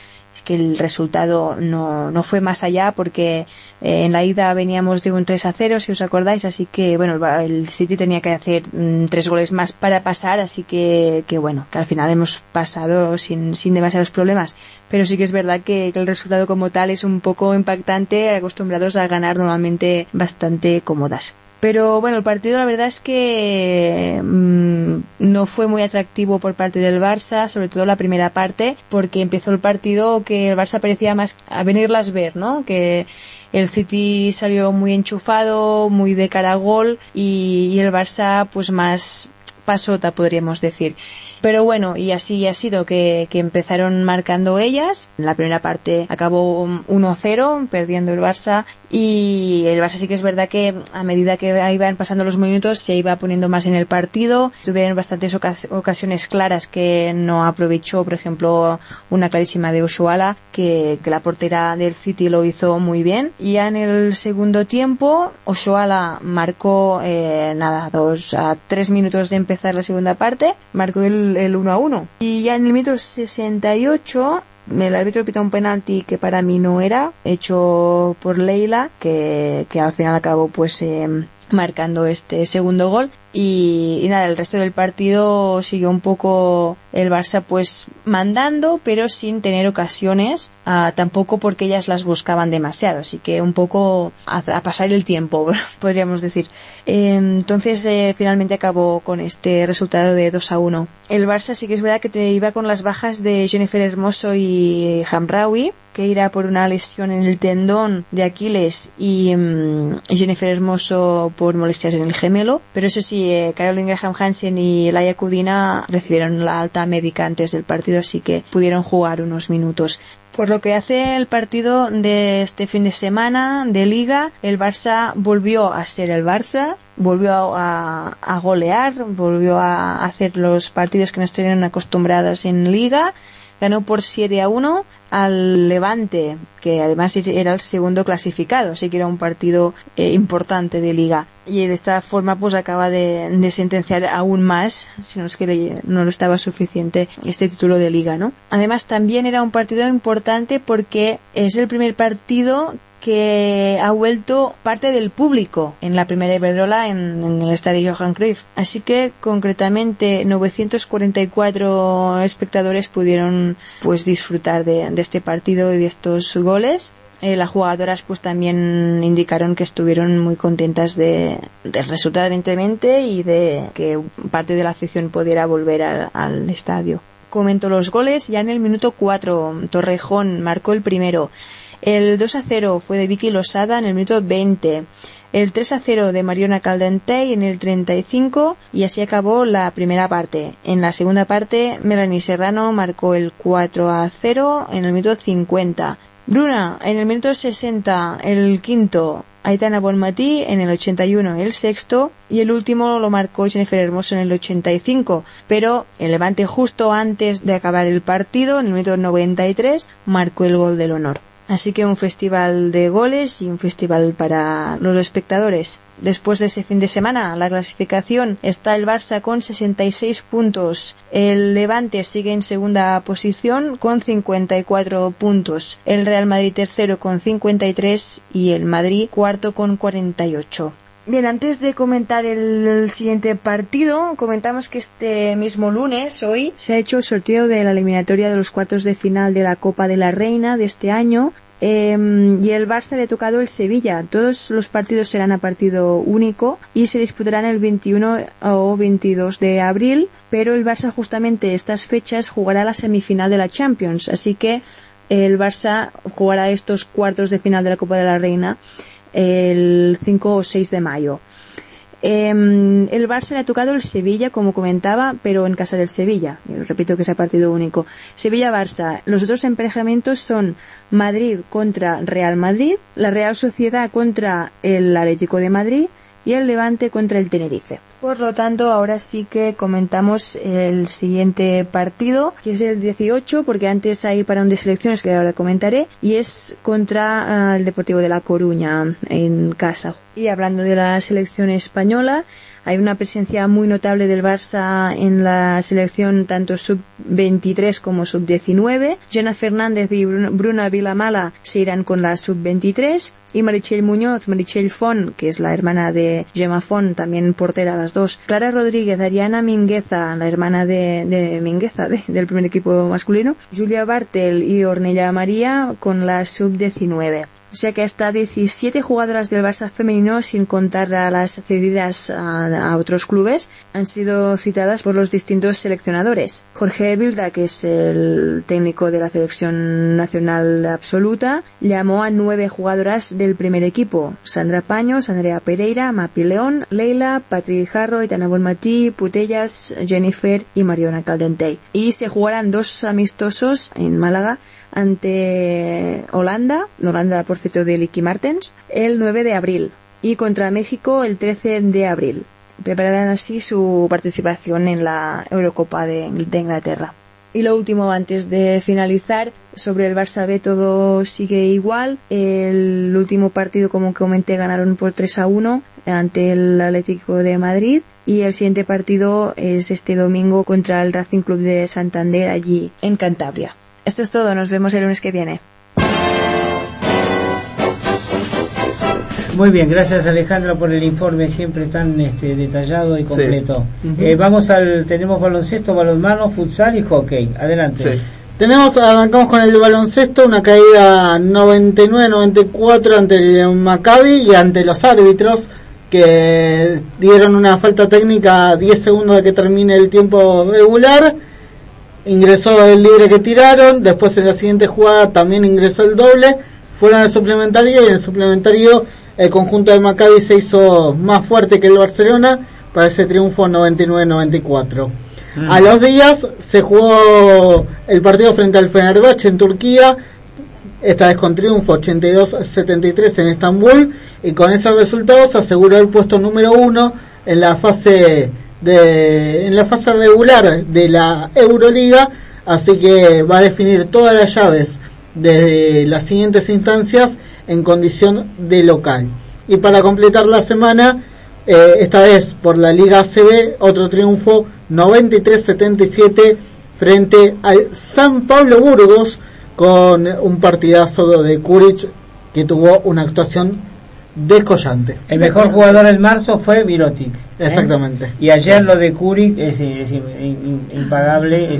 que el resultado no, no fue más allá porque eh, en la ida veníamos de un 3 a 0, si os acordáis, así que bueno, el, City tenía que hacer mm, tres goles más para pasar, así que, bueno, que al final hemos pasado sin, sin demasiados problemas. Pero sí que es verdad que, el resultado como tal es un poco impactante, acostumbrados a ganar normalmente bastante cómodas. Pero bueno, el partido la verdad es que mm, no fue muy atractivo por parte del Barça, sobre todo la primera parte, porque empezó el partido que el Barça parecía más a venirlas ver, ¿no? Que el City salió muy enchufado, muy de cara a gol y, y el Barça pues más pasota podríamos decir. Pero bueno, y así ha sido que, que empezaron marcando ellas. En la primera parte acabó 1-0, perdiendo el Barça. Y el Barça sí que es verdad que a medida que iban pasando los minutos se iba poniendo más en el partido. Tuvieron bastantes ocasiones claras que no aprovechó, por ejemplo, una clarísima de Oshuala, que, que la portera del City lo hizo muy bien. Y ya en el segundo tiempo, Oshuala marcó, eh, nada, dos a tres minutos de empezar la segunda parte, marcó el el, 1 a 1. Y ya en el minuto 68 el árbitro pitó un penalti que para mí no era, hecho por Leila, que, que al final acabó pues eh, marcando este segundo gol y, nada, el resto del partido siguió un poco el Barça pues mandando, pero sin tener ocasiones, ah, tampoco porque ellas las buscaban demasiado, así que un poco a, pasar el tiempo, <laughs> podríamos decir. entonces eh, finalmente acabó con este resultado de 2 a 1. El Barça sí que es verdad que te iba con las bajas de Jennifer Hermoso y Hamraoui, que irá por una lesión en el tendón de Aquiles y mm, Jennifer Hermoso por molestias en el gemelo, pero eso sí, eh, Caroline Graham Hansen y Laia Kudina recibieron la alta médica antes del partido, así que pudieron jugar unos minutos. Por lo que hace el partido de este fin de semana de liga, el Barça volvió a ser el Barça, volvió a, a golear, volvió a hacer los partidos que nos tenían acostumbrados en liga ganó por 7 a 1 al Levante, que además era el segundo clasificado, así que era un partido eh, importante de liga. Y de esta forma pues acaba de, sentenciar aún más, si no es que no lo estaba suficiente este título de liga, ¿no? Además también era un partido importante porque es el primer partido que ha vuelto parte del público en la primera Iberdrola en, el estadio Johan Cruyff. Así que concretamente 944 espectadores pudieron pues disfrutar de, este partido y de estos goles. Eh, las jugadoras pues también indicaron que estuvieron muy contentas de, del resultado evidentemente y de que parte de la afición pudiera volver al estadio. Comento los goles ya en el minuto 4. Torrejón marcó el primero. El 2 a 0 fue de Vicky Losada en el minuto 20. El 3 a 0 de Mariona Caldentey en el 35 y así acabó la primera parte. En la segunda parte, Melanie Serrano marcó el 4 a 0 en el minuto 50. Bruna en el minuto 60, el quinto. Aitana Bonmatí en el 81 el sexto y el último lo marcó Jennifer Hermoso en el 85 pero el Levante justo antes de acabar el partido en el minuto 93 marcó el gol del honor. Así que un festival de goles y un festival para los espectadores. Después de ese fin de semana, la clasificación está el Barça con 66 puntos. El Levante sigue en segunda posición con 54 puntos. El Real Madrid tercero con 53 y el Madrid cuarto con 48. Bien, antes de comentar el, siguiente partido, comentamos que este mismo lunes, hoy, se ha hecho el sorteo de la eliminatoria de los cuartos de final de la Copa de la Reina de este año. Em, y el Barça le ha tocado el Sevilla. Todos los partidos serán a partido único y se disputarán el 21 o 22 de abril, pero el Barça justamente estas fechas jugará la semifinal de la Champions, así que el Barça jugará estos cuartos de final de la Copa de la Reina el 5 o 6 de mayo. Em, el Barça le ha tocado el Sevilla, como comentaba, pero en casa del Sevilla. Repito que es a partido único. Sevilla-Barça. Los otros emparejamientos son Madrid contra Real Madrid, la Real Sociedad contra el Atlético de Madrid y el Levante contra el Tenerife. Por lo tanto, ahora sí que comentamos el siguiente partido, que es el 18, porque antes hay para un de selecciones que ahora comentaré, y es contra ah, el Deportivo de La Coruña en casa. Y hablando de la selección española, hay una presencia muy notable del Barça en la selección tanto sub-23 como sub-19. Jenna Fernández y Bruna Vilamala se irán con la sub-23 y Marichel Muñoz, Marichel Fon, que es la hermana de Gemma Fon, también portera las dos. Clara Rodríguez, Ariana Mingueza, la hermana de, de Mingueza, del primer equipo masculino. Julia Bartel y Ornella María con la sub-19. O sea que hasta 17 jugadoras del Barça femenino, sin contar a las cedidas a, otros clubes, han sido citadas por los distintos seleccionadores. Jorge Bilda, que es el técnico de la selección nacional absoluta, llamó a nueve jugadoras del primer equipo. Sandra Paños, Andrea Pereira, Mapi León, Leila, Patrick Jarro, Itana Bonmatí, Putellas, Jennifer y Mariona Caldentey. Y se jugarán dos amistosos en Málaga ante Holanda, Holanda por cierto de Licky Martens, el 9 de abril y contra México el 13 de abril. Prepararán así su participación en la Eurocopa de, Inglaterra. Y lo último, antes de finalizar, sobre el Barça B todo sigue igual. El último partido, como comenté, ganaron por 3 a 1 ante el Atlético de Madrid. Y el siguiente partido es este domingo contra el Racing Club de Santander allí en Cantabria. Esto es todo, nos vemos el lunes que viene. Muy bien, gracias Alejandra por el informe siempre tan este, detallado y completo. Eh, vamos al, tenemos baloncesto, balonmano, futsal y hockey. Adelante. Tenemos, arrancamos con el baloncesto, una caída 99-94 ante el Maccabi y ante los árbitros que dieron una falta técnica a 10 segundos de que termine el tiempo regular ingresó el libre que tiraron, después en la siguiente jugada también ingresó el doble, fueron al suplementario y en el suplementario el conjunto de Maccabi se hizo más fuerte que el Barcelona para ese triunfo 99-94. Mm. A los días se jugó el partido frente al Fenerbahce en Turquía, esta vez con triunfo 82-73 en Estambul y con esos resultados aseguró el puesto número uno en la fase de, en la fase regular de la Euroliga, así que va a definir todas las llaves de las siguientes instancias en condición de local. Y para completar la semana, eh, esta vez por la Liga ACB, otro triunfo 93-77 frente al San Pablo Burgos con un partidazo de Kuric que tuvo una actuación descollante. El mejor jugador en marzo fue Virotic. ¿eh? Exactamente. Y ayer lo de Curi es, impagable.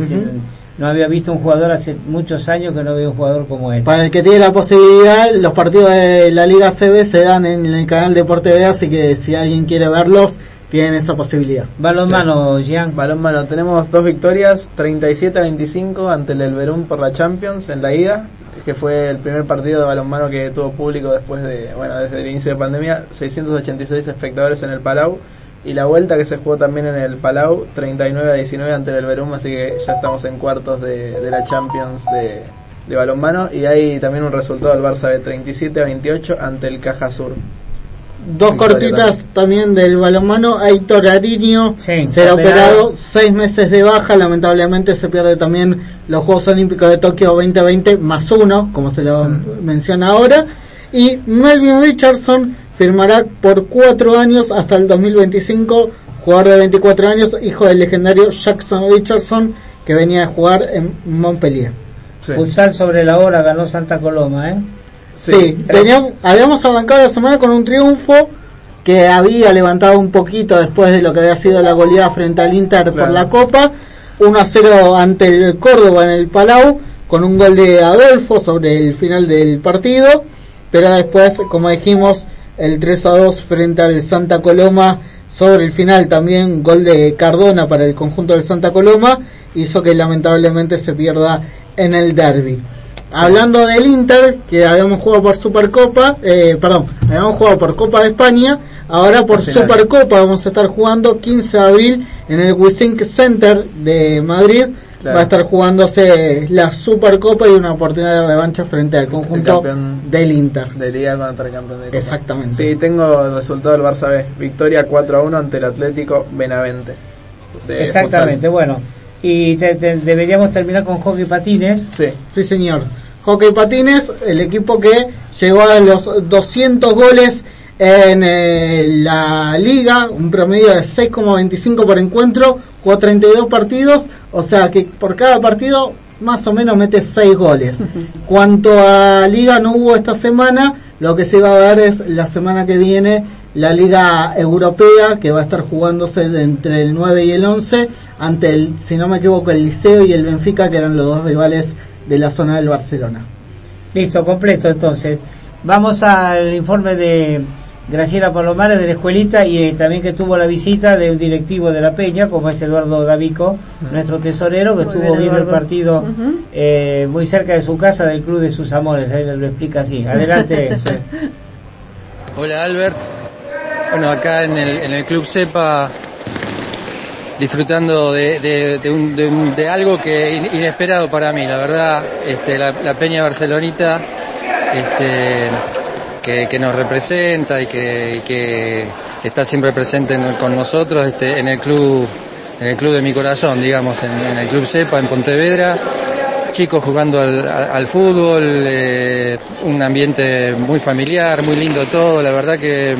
no había visto un jugador hace muchos años que no había un jugador como él. Para el que tiene la posibilidad, los partidos de la Liga CB se dan en el canal Deporte B, así que si alguien quiere verlos, tienen esa posibilidad. Balonmano, sí. Gian. Balonmano, tenemos dos victorias, 37-25 ante el Elverún por la Champions en la ida, que fue el primer partido de balonmano que tuvo público después de, bueno, desde el inicio de pandemia, 686 espectadores en el Palau. Y la vuelta que se jugó también en el Palau, 39 19 ante el Elverum, así que ya estamos en cuartos de, la Champions de, de balonmano. Y hay también un resultado del Barça de 37 a 28 ante el Caja Sur dos cortitas también. del balonmano. Aitor Ariño será operado seis meses de baja. Lamentablemente se pierde también los Juegos Olímpicos de Tokio 2020 más uno, como se lo mm. menciona ahora. Y Melvin Richardson firmará por cuatro años hasta el 2025. Jugador de 24 años, hijo del legendario Jackson Richardson, que venía a jugar en Montpellier. Pulsar sobre la hora ganó Santa Coloma, ¿eh? Sí, teníamos, habíamos arrancado la semana con un triunfo que había levantado un poquito después de lo que había sido la goleada frente al Inter por la Copa. 1 a 0 ante el Córdoba en el Palau, con un gol de Adolfo sobre el final del partido. Pero después, como dijimos, el 3 a 2 frente al Santa Coloma sobre el final también gol de Cardona para el conjunto del Santa Coloma hizo que lamentablemente se pierda en el derby. Hablando del Inter, que habíamos jugado por Supercopa, eh, perdón, habíamos jugado por Copa de España, ahora por Supercopa vamos a estar jugando 15 de abril en el Wisink Center de Madrid. Va a estar jugándose la Supercopa y una oportunidad de revancha frente al conjunto del Inter. De Liga contra el campeón de Exactamente. Sí, tengo el resultado del Barça B. Victoria 4 a 1 ante el Atlético Benavente. Exactamente, bueno. Y deberíamos terminar con hockey patines. Sí. Sí, señor. Hockey Patines, el equipo que llegó a los 200 goles en eh, la liga, un promedio de 6,25 por encuentro, jugó 32 partidos, o sea que por cada partido más o menos mete 6 goles. Cuanto a liga no hubo esta semana, lo que se va a ver es la semana que viene la liga europea que va a estar jugándose entre el 9 y el 11 ante el, si no me equivoco, el Liceo y el Benfica que eran los dos rivales de la zona del Barcelona. Listo, completo entonces. Vamos al informe de Graciela Palomares de la escuelita y eh, también que tuvo la visita de un directivo de la Peña, como es Eduardo Davico, nuestro tesorero, que estuvo viendo el partido eh, muy cerca de su casa del Club de sus Amores. Ahí lo explica así. Adelante. <laughs> Hola Albert. Bueno, acá en el, en el Club CEPA disfrutando de, algo que inesperado para mí, la verdad, este, la, Peña Barcelonita, este, que, nos representa y que, está siempre presente con nosotros este, en el club en el club de mi corazón, digamos, en, el club CEPA en Pontevedra, chicos jugando al, fútbol, eh, un ambiente muy familiar, muy lindo todo, la verdad que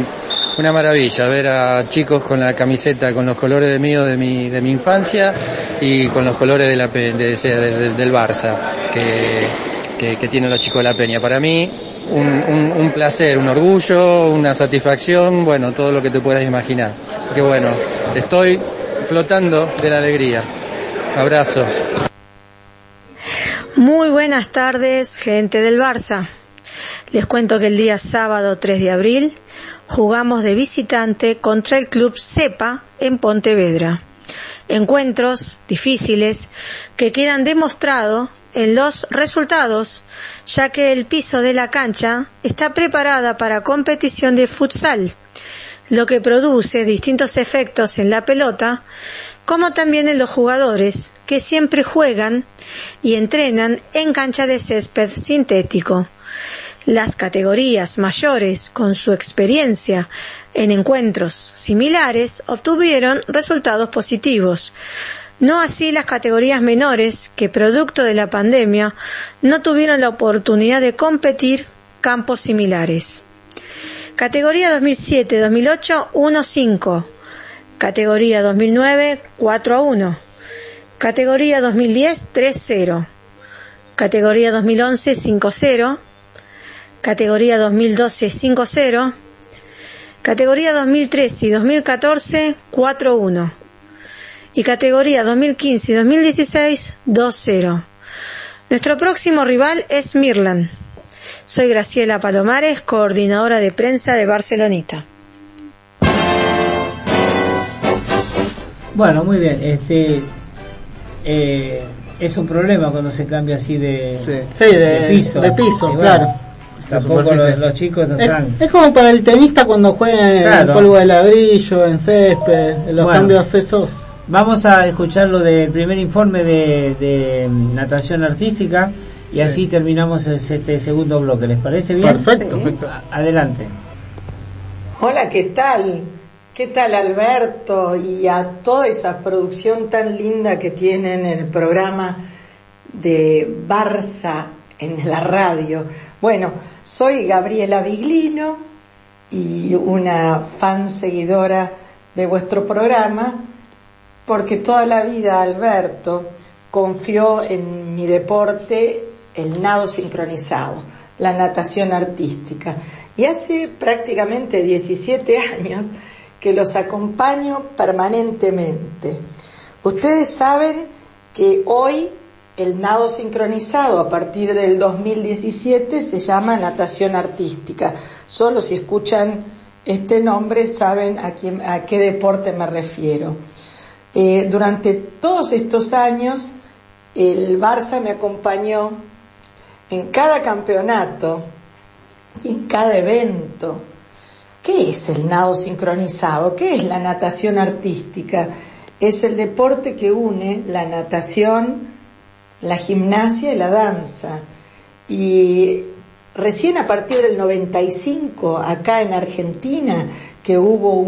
una maravilla ver a chicos con la camiseta con los colores de mío de mi, de mi infancia y con los colores de la, del Barça que, que, tiene los chicos de la Peña. Para mí, un, un, placer, un orgullo, una satisfacción, bueno, todo lo que te puedas imaginar. Que bueno, estoy flotando de la alegría. Abrazo. Muy buenas tardes, gente del Barça. Les cuento que el día sábado 3 de abril jugamos de visitante contra el club CEPA en Pontevedra. Encuentros difíciles que quedan demostrados en los resultados, ya que el piso de la cancha está preparada para competición de futsal, lo que produce distintos efectos en la pelota, como también en los jugadores, que siempre juegan y entrenan en cancha de césped sintético. Las categorías mayores, con su experiencia en encuentros similares, obtuvieron resultados positivos. No así las categorías menores, que producto de la pandemia no tuvieron la oportunidad de competir campos similares. Categoría 2007-2008 1-5. Categoría 2009 4-1. Categoría 2010 3-0. Categoría 2011 5-0 categoría 2012 5-0, categoría 2013 y 2014 4-1 y categoría 2015 y 2016 2-0. Nuestro próximo rival es Mirland. Soy Graciela Palomares, coordinadora de prensa de Barcelonita. Bueno, muy bien. Este eh, es un problema cuando se cambia así de, de, piso. De piso, claro. Tampoco los, chicos no están. Es como para el tenista cuando juega en polvo de ladrillo, en césped, en los cambios esos. Vamos a escuchar lo del primer informe de, natación artística y así terminamos este segundo bloque. ¿Les parece bien? Perfecto. Adelante. Hola, ¿qué tal? ¿Qué tal Alberto y a toda esa producción tan linda que tienen en el programa de Barça en la radio? Bueno, soy Gabriela Viglino y una fan seguidora de vuestro programa porque toda la vida Alberto confió en mi deporte el nado sincronizado, la natación artística. Y hace prácticamente 17 años que los acompaño permanentemente. Ustedes saben que hoy el nado sincronizado a partir del 2017 se llama natación artística. Solo si escuchan este nombre saben a, quién, a qué deporte me refiero. Eh, durante todos estos años el Barça me acompañó en cada campeonato y en cada evento ¿Qué es el nado sincronizado? ¿Qué es la natación artística? Es el deporte que une la natación, la gimnasia y la danza. Y recién a partir del 95, acá en Argentina, que hubo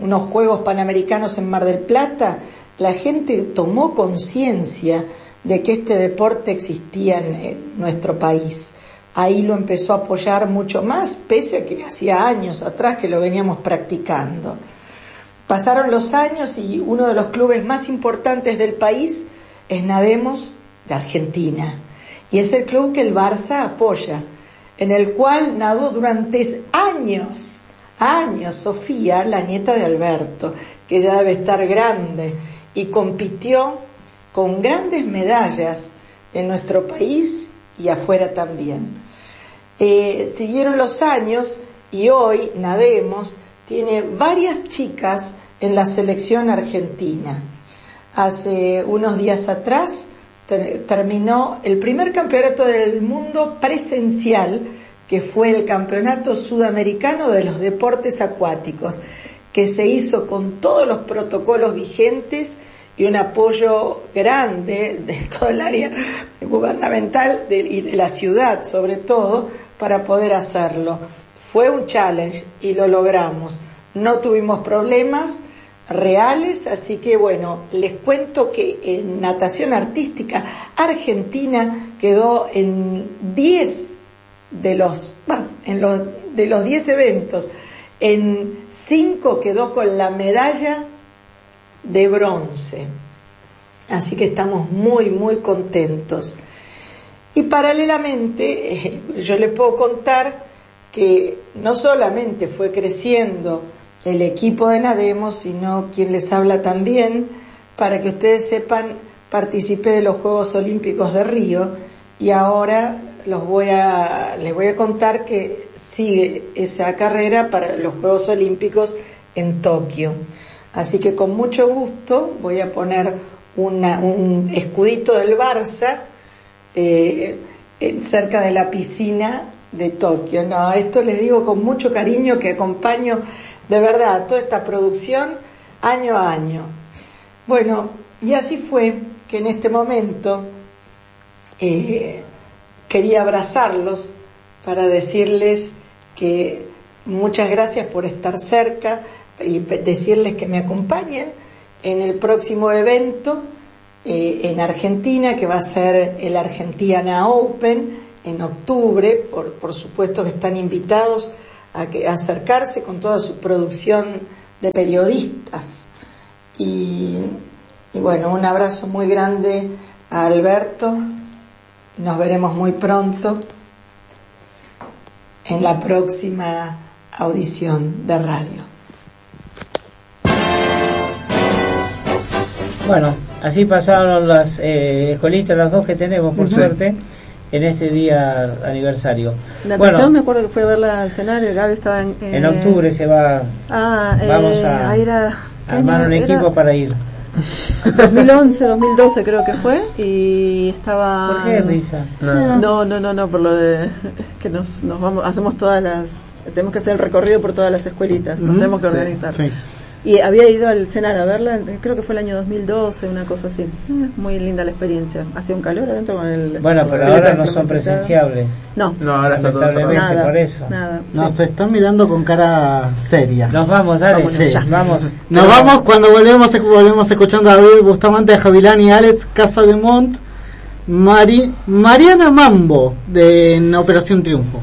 unos Juegos Panamericanos en Mar del Plata, la gente tomó conciencia de que este deporte existía en nuestro país ahí lo empezó a apoyar mucho más, pese a que hacía años atrás que lo veníamos practicando. Pasaron los años y uno de los clubes más importantes del país es Nademos de Argentina. Y es el club que el Barça apoya, en el cual nadó durante años, años, Sofía, la nieta de Alberto, que ya debe estar grande, y compitió con grandes medallas en nuestro país y afuera también. Eh, siguieron los años y hoy Nademos tiene varias chicas en la selección argentina. Hace unos días atrás terminó el primer campeonato del mundo presencial, que fue el Campeonato Sudamericano de los Deportes Acuáticos, que se hizo con todos los protocolos vigentes y un apoyo grande de todo el área gubernamental y de la ciudad sobre todo para poder hacerlo. Fue un challenge y lo logramos. No tuvimos problemas reales, así que bueno, les cuento que en natación artística Argentina quedó en 10 de los, en los, de los 10 eventos, en 5 quedó con la medalla de bronce. Así que estamos muy, muy contentos. Y paralelamente, eh, yo le puedo contar que no solamente fue creciendo el equipo de Nademos, sino quien les habla también, para que ustedes sepan, participé de los Juegos Olímpicos de Río y ahora los voy a, les voy a contar que sigue esa carrera para los Juegos Olímpicos en Tokio. Así que con mucho gusto voy a poner un escudito del Barça eh, cerca de la piscina de Tokio. No, esto les digo con mucho cariño que acompaño de verdad toda esta producción año a año. Bueno, y así fue que en este momento eh, quería abrazarlos para decirles que muchas gracias por estar cerca y decirles que me acompañen en el próximo evento eh, en Argentina, que va a ser el Argentina Open en octubre. Por, supuesto que están invitados a, que, acercarse con toda su producción de periodistas. Y, y bueno, un abrazo muy grande a Alberto. Nos veremos muy pronto. en la próxima audición de radio. Bueno, así pasaron las eh, escuelitas, las dos que tenemos, por suerte, en este día aniversario. Natación, me acuerdo que fue a verla al escenario, Gaby estaba en... en octubre se va... Ah, vamos eh, a, a ir a... armar un era- equipo para ir. <laughs> 2011, 2012 creo que fue y estaba... ¿Por qué risa? No, no, no, no, por lo de <laughs> que nos, nos vamos, hacemos todas las, tenemos que hacer el recorrido por todas las escuelitas, nos Ujú, tenemos que sí, organizar. sí. Y había ido al cenar a verla, creo que fue el año 2012, una cosa así. Eh, muy linda la experiencia. Hacía un calor adentro con el... Bueno, pero ahora no son presenciables. No. No, ahora está todo Lamentablemente, Nada, por eso. Nada, Nos sí. están mirando con cara seria. Nos vamos, dale. Vámonos Sí, ya. vamos. Nos vamos cuando volvemos, volvemos escuchando a David Bustamante, a Javilán y Alex Casa de Mont, Mari, Mariana Mambo de en Operación Triunfo.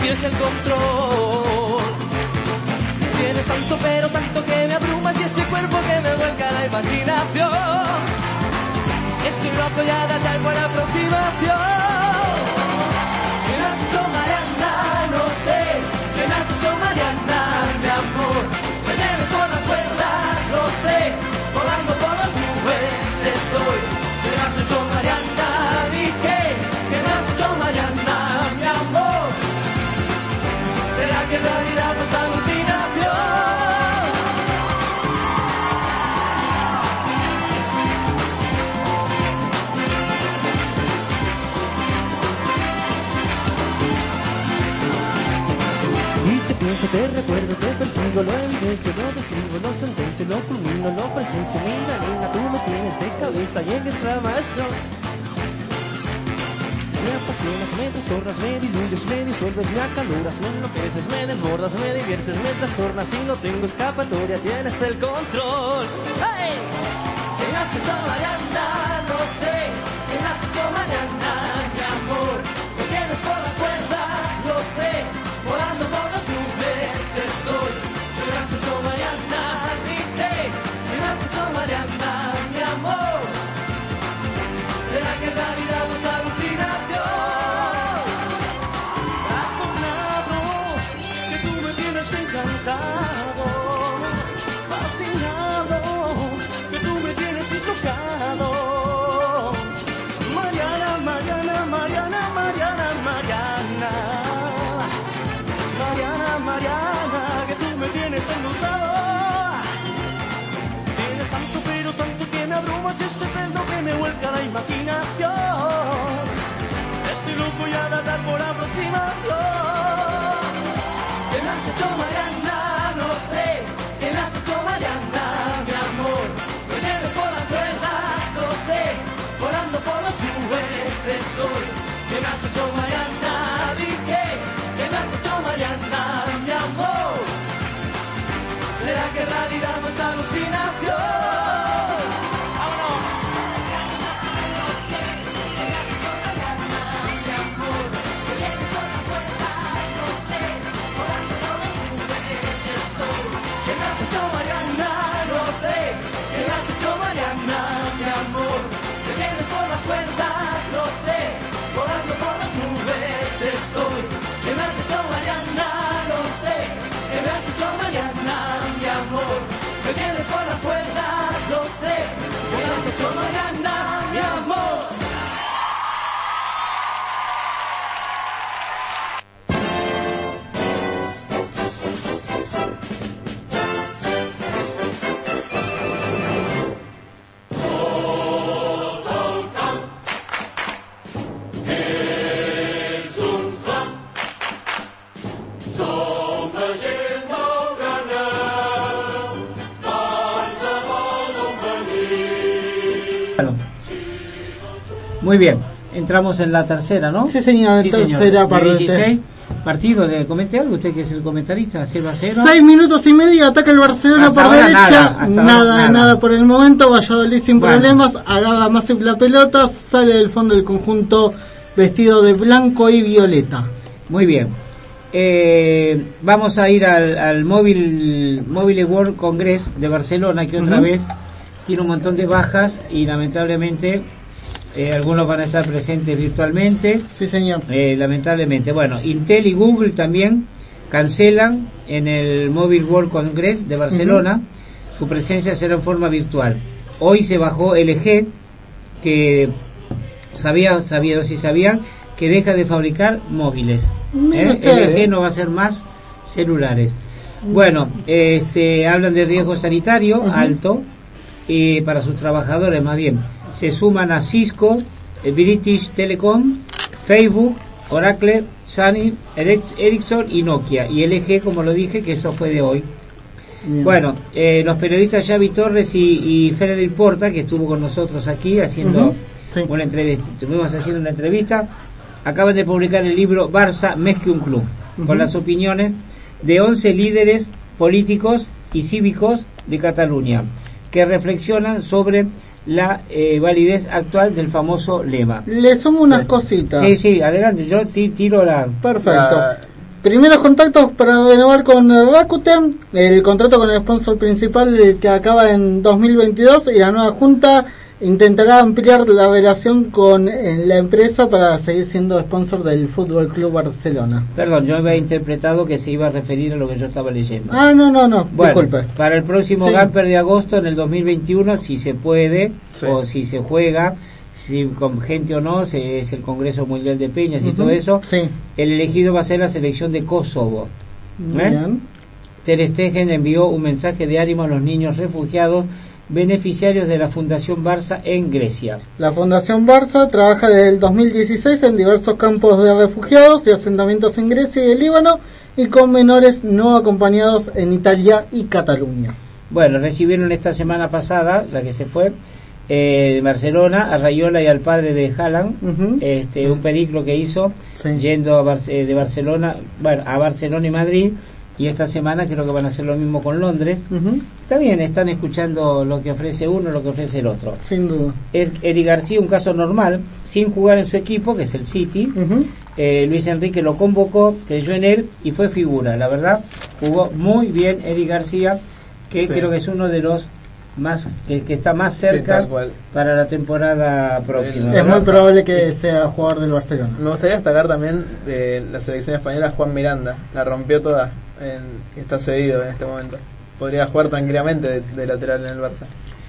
Tienes el control. Tienes tanto, pero tanto que me abrumas y ese cuerpo que me vuelca la imaginación. Estoy loco ya de tal buena aproximación. ¿Qué me has hecho Mariana? No sé. ¿Qué me has hecho Mariana, mi amor? Me tienes por las cuerdas, lo sé. Te recuerdo, te persigo, lo endejo, lo describo, lo sentencio, lo culmino, lo presencio. Mira, nena, tú me tienes de cabeza y en exclamación. Me apasionas, me trastornas, me diluyes, me disuelves, me acaloras, me enloqueces, me desbordas, me diviertes, me trastornas y no tengo escapatoria, tienes el control. ¡Hey! ¿Qué has hecho Mariana? No sé. ¿Qué has hecho Mariana, mi amor? Y ese pelo que me vuelca la imaginación. Estoy loco ya de dar por aproximación. ¿Qué me has hecho Mariana? No sé. ¿Qué me has hecho Mariana, mi amor? Me por las cuerdas, lo sé. Volando por las nubes estoy. ¿Qué me has hecho Mariana? Dije. ¿Qué me has hecho Mariana, mi amor? ¿Será que en realidad las cuerdas, lo sé. ¿Qué me has hecho Mariana, mi Muy bien, entramos en la tercera, ¿no? Sí, señor, Sí, tercera parte. 16 partido de comente algo, usted que es el comentarista, 0 a 0. Seis minutos y medio, ataca el Barcelona Hasta por derecha, nada, nada, nada. nada, por el momento, Valladolid sin Bueno. problemas, agarra más la pelota, sale del fondo del conjunto vestido de blanco y violeta. Muy bien. Eh, vamos a ir al, al Mobile, Mobile World Congress de Barcelona, que otra vez tiene un montón de bajas y lamentablemente eh, algunos van a estar presentes virtualmente. Sí, señor. Eh, lamentablemente. Bueno, Intel y Google también cancelan en el Mobile World Congress de Barcelona. Su presencia será en forma virtual. Hoy se bajó LG, que sabía, sabía, sé si sabían, que deja de fabricar móviles. ¿eh? usted, LG no va a ser más celulares. Bueno, este, hablan de riesgo sanitario alto y para sus trabajadores más bien. Se suman a Cisco, eh, British Telecom, Facebook, Oracle, Sony, Eric- Ericsson y Nokia. Y LG, como lo dije, que eso fue de hoy. Bien. Bueno, eh, los periodistas Xavi Torres y, y Porta, que estuvo con nosotros aquí haciendo sí. una entrevista, estuvimos haciendo una entrevista, acaban de publicar el libro Barça más que un club, con las opiniones de 11 líderes políticos y cívicos de Cataluña, que reflexionan sobre la eh, validez actual del famoso lema. Le sumo unas cositas. Sí, sí, adelante, yo ti- tiro la... Perfecto. La- Primeros contactos para renovar con Rakuten, el contrato con el sponsor principal que acaba en 2022 y la nueva junta intentará ampliar la relación con eh, la empresa para seguir siendo sponsor del Fútbol Club Barcelona. Perdón, yo había interpretado que se iba a referir a lo que yo estaba leyendo. Ah, no, no, no, Bueno, disculpe. para el próximo Sí. Gamper de agosto, en el 2021, si se puede Sí. o si se juega, si con gente o no, se- es el Congreso Mundial de Peñas y Ujú. todo eso, Sí, el elegido va a ser la selección de Kosovo. muy ¿Eh? bien. Ter Stegen envió un mensaje de ánimo a los niños refugiados beneficiarios de la Fundación Barça en Grecia. La Fundación Barça trabaja desde el 2016 en diversos campos de refugiados y asentamientos en Grecia y el Líbano y con menores no acompañados en Italia y Cataluña. Bueno, recibieron esta semana pasada, la que se fue, eh, de Barcelona, a Rayola y al padre de Haaland, este, un periplo que hizo Sí. yendo a Bar- de Barcelona, bueno, a Barcelona y Madrid, y esta semana creo que van a hacer lo mismo con Londres. Ujú, También están escuchando lo que ofrece uno, lo que ofrece el otro. Sin duda. El, Eric García, un caso normal, sin jugar en su equipo, que es el City. Eh, Luis Enrique lo convocó, creyó en él y fue figura. La verdad, jugó muy bien Eric García, que Sí. creo que es uno de los más que, que está más cerca para la temporada próxima. Es muy probable que sea jugador del Barcelona. Me gustaría destacar también de la selección española Juan Miranda. La rompió toda. En, está cedido en este momento. Podría jugar tranquilamente de, de lateral en el Barça.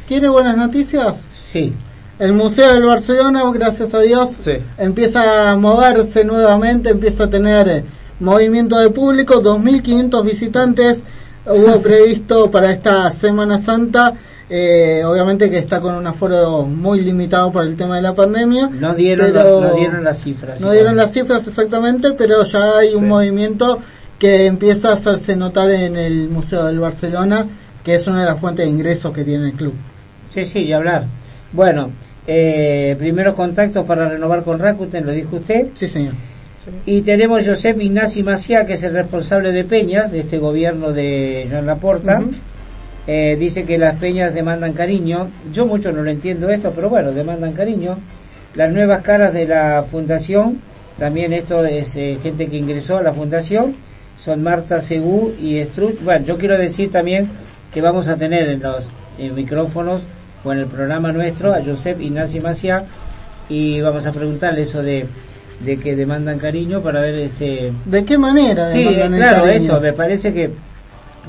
¿Tiene buenas noticias? Sí, El Museo del Barcelona, gracias a Dios, Sí. empieza a moverse nuevamente, empieza a tener eh, movimiento de público, 2.500 visitantes hubo previsto para esta Semana Santa, eh, obviamente que está con un aforo muy limitado por el tema de la pandemia. no dieron, pero- la- no dieron las cifras. No dieron las cifras exactamente, pero ya hay un Sí. movimiento que empieza a hacerse notar en el Museo del Barcelona, que es una de las fuentes de ingresos que tiene el club. Sí, sí, y hablar. Bueno, eh, primeros contactos para renovar con Rakuten, lo dijo usted. Sí, señor. Y tenemos Josep Ignaci Maciá, que es el responsable de Peñas, de este gobierno de Joan Laporta. Eh, dice que las peñas demandan cariño. Yo mucho no lo entiendo esto, pero bueno, demandan cariño. Las nuevas caras de la fundación, también esto es eh, gente que ingresó a la fundación, son Marta Segú y Struch. Bueno, yo quiero decir también que vamos a tener en los eh, micrófonos o en el programa nuestro a Josep Ignacio Maciá y vamos a preguntarle eso de, de que demandan cariño para ver este ¿De qué manera? Sí, claro, cariño? eso, me parece que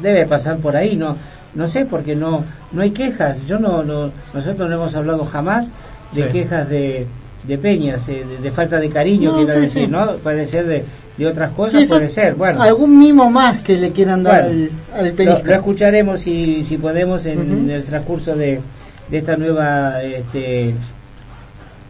debe pasar por ahí, no no sé, porque no no hay quejas, yo no, no nosotros no hemos hablado jamás de Sí. quejas de, de peñas, eh, de, de falta de cariño, No, quiero sí, decir, sí. ¿no? Puede ser de, de otras cosas, Quizás puede ser, bueno. Algún mimo más que le quieran dar Bueno, al, al Lo, lo escucharemos si, si podemos en, el transcurso de, de esta nueva este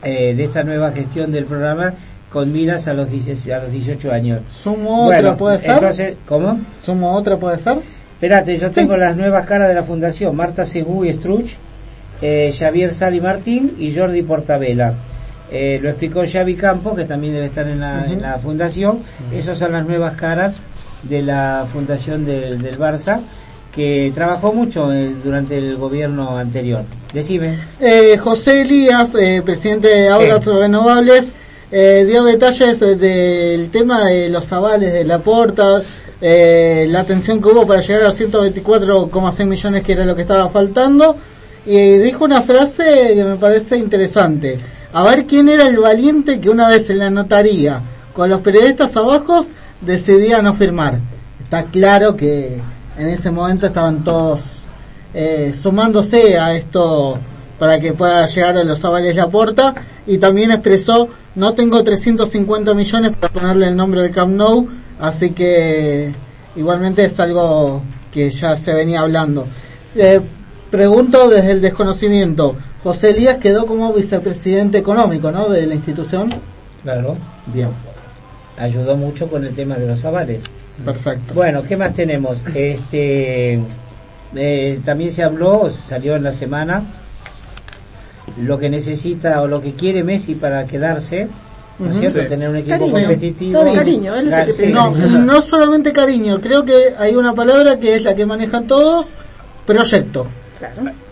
eh, de esta nueva gestión del programa con miras a los 16 a los 18 años. ¿Sumo otra puede ser? Entonces, ¿cómo? ¿Sumo otra puede ser? Espérate, yo Sí. tengo las nuevas caras de la fundación, Marta Segú y Struch, eh, Javier Sali Martín y Jordi Portabella. Eh, lo explicó Xavi Campos, que también debe estar en la, en la fundación. Esas son las nuevas caras de la fundación del, del Barça que trabajó mucho eh, durante el gobierno anterior. Decime. Eh, José Elías, eh, presidente de Audas Renovables, eh, dio detalles del tema de los avales de la porta, la atención que hubo para llegar a 124,6 millones que era lo que estaba faltando y dijo una frase que me parece interesante. A ver quién era el valiente que una vez en la notaría con los periodistas abajo decidía no firmar. Está claro que en ese momento estaban todos eh, sumándose a esto para que pueda llegar a los avales la porta y también expresó no tengo 350 millones para ponerle el nombre del Camp Nou así que igualmente es algo que ya se venía hablando eh, pregunto desde el desconocimiento José Elías quedó como vicepresidente económico ¿no? de la institución Claro. bien Ayudó mucho con el tema de los avales. perfecto Bueno, ¿qué más tenemos? Este, eh, también se habló, salió en la semana, lo que necesita o lo que quiere Messi para quedarse, ¿no es cierto? Sí. Tener un equipo Cariño. competitivo. Cariño, él es el que Sí. no, y no solamente cariño, creo que hay una palabra que es la que manejan todos, proyecto.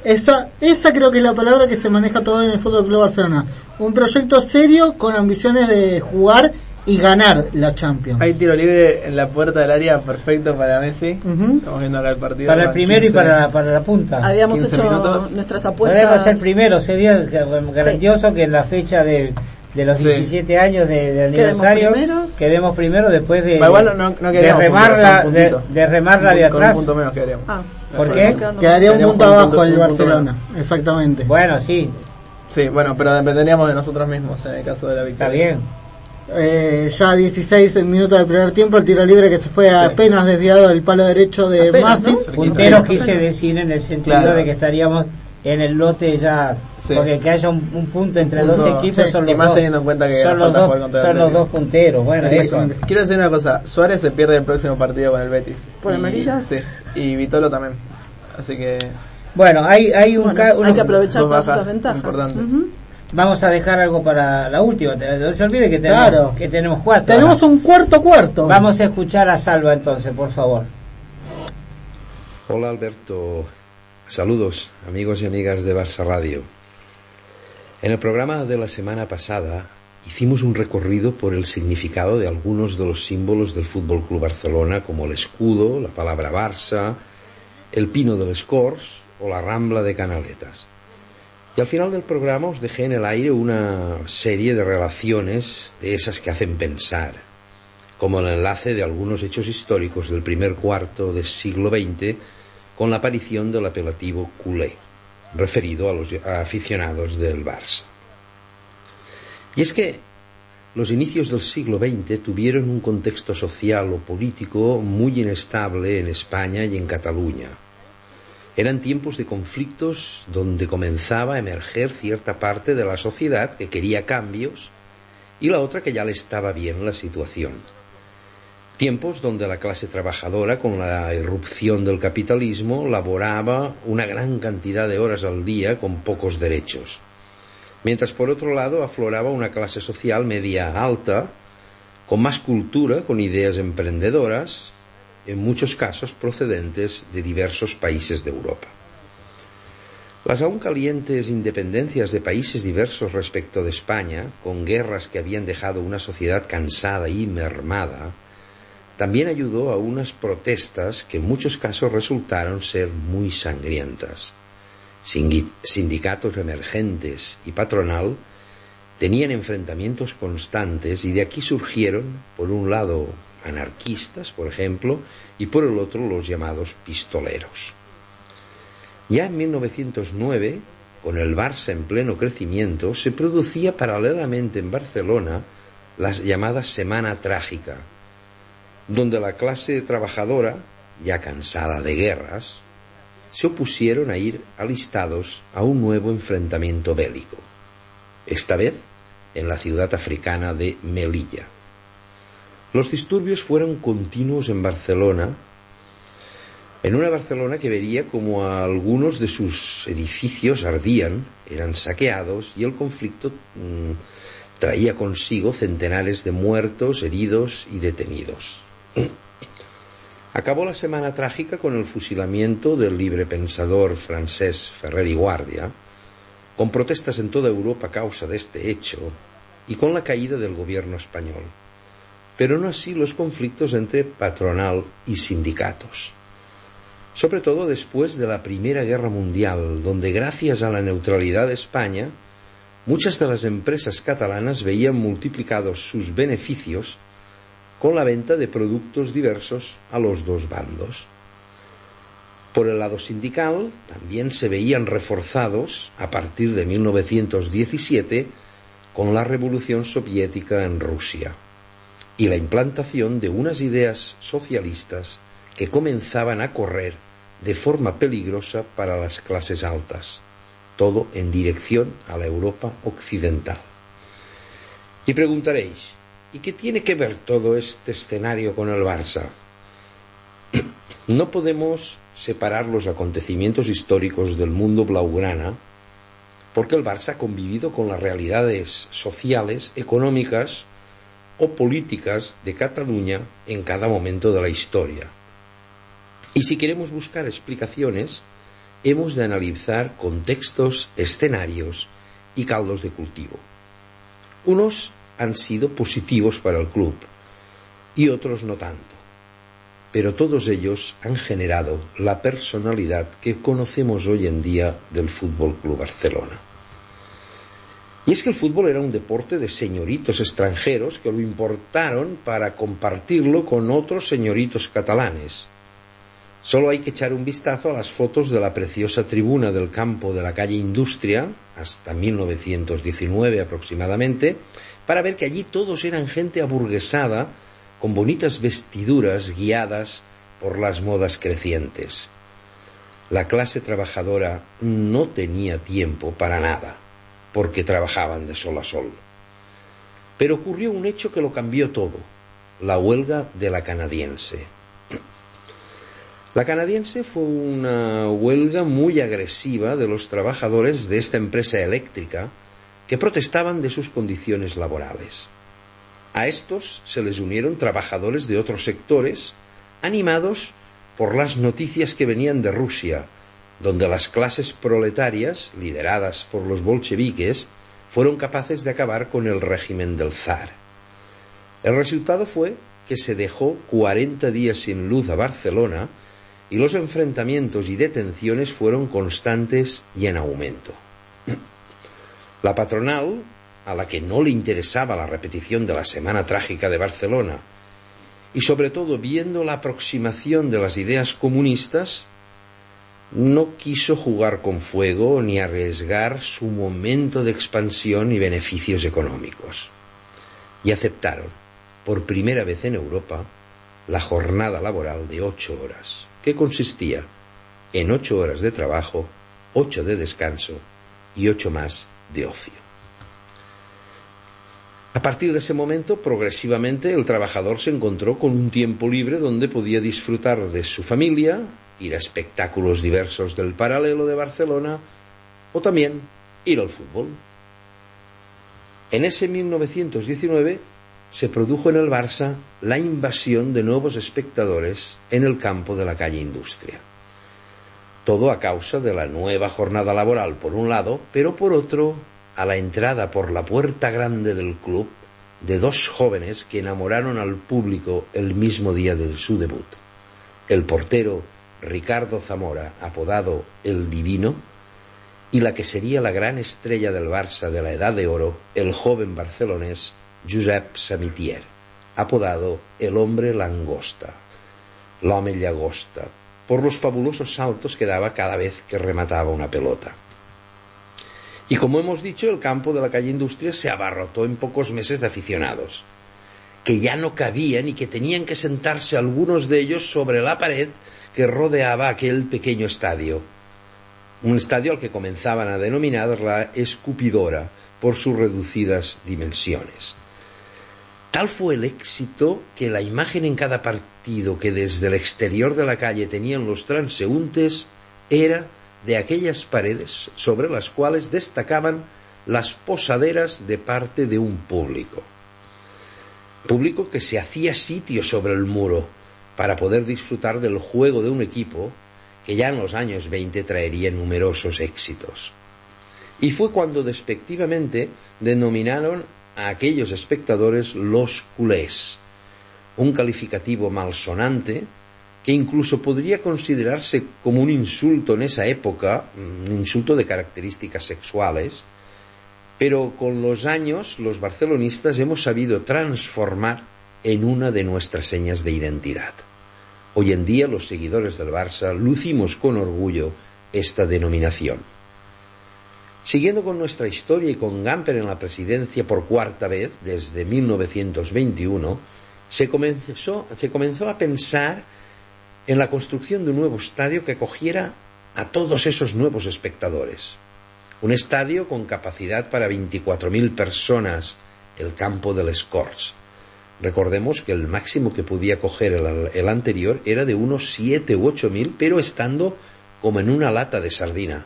Esa, esa creo que es la palabra que se maneja todo en el Fútbol Club Barcelona. Un proyecto serio con ambiciones de jugar y ganar la Champions. Hay tiro libre en la puerta del área perfecto para Messi. Estamos viendo acá el partido. Para el primero y 15 para, para la punta. Habíamos 15 hecho minutos. nuestras Podemos apuestas. ser primero, sería grandioso que en la fecha de, de los Sí. 17 años de, aniversario primeros. quedemos primero después de, no- no- de remarla, de, remarla de Con un atrás. punto menos quedaríamos. Ah, ¿Por qué? Quedaría un punto abajo el Barcelona, exactamente. Bueno, sí, Sí, bueno, pero dependeríamos de nosotros mismos en el caso de la victoria. está bien. Eh, ya 16 minutos del primer tiempo, el tiro libre que se fue apenas desviado del palo derecho de Apenas, Massi. ¿no? Puntero quise decir en el sentido Claro. de que estaríamos en el lote ya, Sí. porque que haya un, un punto entre Punto, dos equipos sí. son Y los más dos. teniendo en cuenta que son los falta dos, son los punteros. Bueno, Sí, eso. Quiero decir una cosa, Suárez se pierde el próximo partido con el Betis. ¿Por Y- amarillas? Sí, y Vitolo también. Así que Bueno, hay, hay un Bueno, hay que aprovechar dos todas esas ventajas. importantes. Vamos a dejar algo para la última. No se olvide que tenemos, Claro. que tenemos cuatro. Tenemos un cuarto cuarto. Vamos a escuchar a Salva entonces, por favor. Hola Alberto, saludos amigos y amigas de Barça Radio. En el programa de la semana pasada hicimos un recorrido por el significado de algunos de los símbolos del Fútbol Club Barcelona, como el escudo, la palabra Barça, el pino del Escors o la rambla de Canaletas. Y al final del programa os dejé en el aire una serie de relaciones de esas que hacen pensar, como el enlace de algunos hechos históricos del primer cuarto del siglo XX con la aparición del apelativo culé, referido a los aficionados del Barça. Y es que los inicios del siglo XX tuvieron un contexto social o político muy inestable en España y en Cataluña. Eran tiempos de conflictos donde comenzaba a emerger cierta parte de la sociedad que quería cambios y la otra que ya le estaba bien la situación. Tiempos donde la clase trabajadora, con la irrupción del capitalismo, laboraba una gran cantidad de horas al día con pocos derechos. Mientras por otro lado afloraba una clase social media alta, con más cultura, con ideas emprendedoras, en muchos casos procedentes de diversos países de Europa. Las aún calientes independencias de países diversos respecto de España, con guerras que habían dejado una sociedad cansada y mermada, también ayudó a unas protestas que en muchos casos resultaron ser muy sangrientas. Sindicatos emergentes y patronal tenían enfrentamientos constantes y de aquí surgieron, por un lado, anarquistas, por ejemplo, y por el otro los llamados pistoleros. Ya en 1909, con el Barça en pleno crecimiento, se producía paralelamente en Barcelona la llamada Semana Trágica, donde la clase trabajadora, ya cansada de guerras, se opusieron a ir alistados a un nuevo enfrentamiento bélico, esta vez en la ciudad africana de Melilla. Los disturbios fueron continuos en Barcelona En una Barcelona que vería como algunos de sus edificios ardían, eran saqueados y el conflicto mmm, traía consigo centenares de muertos, heridos y detenidos. <clears throat> Acabó la semana trágica con el fusilamiento del libre pensador francés Ferrer y Guardia, con protestas en toda Europa a causa de este hecho y con la caída del gobierno español, pero no así los conflictos entre patronal y sindicatos. Sobre todo después de la Primera Guerra Mundial, donde gracias a la neutralidad de España, muchas de las empresas catalanas veían multiplicados sus beneficios con la venta de productos diversos a los dos bandos. Por el lado sindical, también se veían reforzados a partir de 1917 con la revolución soviética en Rusia y la implantación de unas ideas socialistas que comenzaban a correr de forma peligrosa para las clases altas, todo en dirección a la Europa occidental. Y preguntaréis, ¿y qué tiene que ver todo este escenario con el Barça? <clears throat> No podemos separar los acontecimientos históricos del mundo blaugrana porque el Barça ha convivido con las realidades sociales, económicas o políticas de Cataluña en cada momento de la historia y si queremos buscar explicaciones, hemos de analizar contextos, escenarios y caldos de cultivo. Unos han sido positivos para el club y otros no tanto, pero todos ellos han generado la personalidad que conocemos hoy en día del Fútbol Club Barcelona. Y es que el fútbol era un deporte de señoritos extranjeros que lo importaron para compartirlo con otros señoritos catalanes Solo hay que echar un vistazo a las fotos de la preciosa tribuna del campo de la calle Industria, hasta 1919 aproximadamente, para ver que allí todos eran gente aburguesada, con bonitas vestiduras guiadas por las modas crecientes. La clase trabajadora no tenía tiempo para nada, porque trabajaban de sol a sol. Pero ocurrió un hecho que lo cambió todo, la huelga de la canadiense. La canadiense fue una huelga muy agresiva de los trabajadores de esta empresa eléctrica que protestaban de sus condiciones laborales. A estos se les unieron trabajadores de otros sectores, animados por las noticias que venían de Rusia, donde las clases proletarias, lideradas por los bolcheviques, fueron capaces de acabar con el régimen del zar. El resultado fue que se dejó 40 días sin luz a Barcelona y los enfrentamientos y detenciones fueron constantes y en aumento. La patronal, a la que no le interesaba la repetición de la Semana Trágica de Barcelona, y sobre todo viendo la aproximación de las ideas comunistas, no quiso jugar con fuego ni arriesgar su momento de expansión y beneficios económicos. Y aceptaron, por primera vez en Europa, la jornada laboral de ocho horas que consistía en ocho horas de trabajo, ocho de descanso y ocho más de ocio. A partir de ese momento, progresivamente, el trabajador se encontró con un tiempo libre donde podía disfrutar de su familia, ir a espectáculos diversos del paralelo de Barcelona o también ir al fútbol. En ese 1919 se produjo en el Barça la invasión de nuevos espectadores en el campo de la calle Industria. Todo a causa de la nueva jornada laboral por un lado, pero por otro a la entrada por la puerta grande del club de dos jóvenes que enamoraron al público el mismo día de su debut. El portero Ricardo Zamora, apodado El Divino, y la que sería la gran estrella del Barça de la Edad de Oro, el joven barcelonés Josep Samitier, apodado el hombre langosta, l'home llagosta, por los fabulosos saltos que daba cada vez que remataba una pelota. Y como hemos dicho, el campo de la calle Industria se abarrotó en pocos meses de aficionados, que ya no cabían y que tenían que sentarse algunos de ellos sobre la pared que rodeaba aquel pequeño estadio. Un estadio al que comenzaban a denominar la escupidora por sus reducidas dimensiones. Tal fue el éxito que la imagen en cada partido que desde el exterior de la calle tenían los transeúntes era de aquellas paredes sobre las cuales destacaban las posaderas de parte de un público. Público que se hacía sitio sobre el muro para poder disfrutar del juego de un equipo que ya en los años 20 traería numerosos éxitos. Y fue cuando despectivamente denominaron a aquellos espectadores los culés, un calificativo malsonante que incluso podría considerarse como un insulto en esa época, un insulto de características sexuales, pero con los años los barcelonistas hemos sabido transformar en una de nuestras señas de identidad. Hoy en día los seguidores del Barça lucimos con orgullo esta denominación. Siguiendo con nuestra historia y con Gamper en la presidencia por cuarta vez desde 1921, se comenzó, se comenzó a pensar en la construcción de un nuevo estadio que acogiera a todos esos nuevos espectadores. Un estadio con capacidad para 24.000 personas, el campo del Escorts. Recordemos que el máximo que podía acoger el, el anterior era de unos 7 u 8.000, pero estando como en una lata de sardina.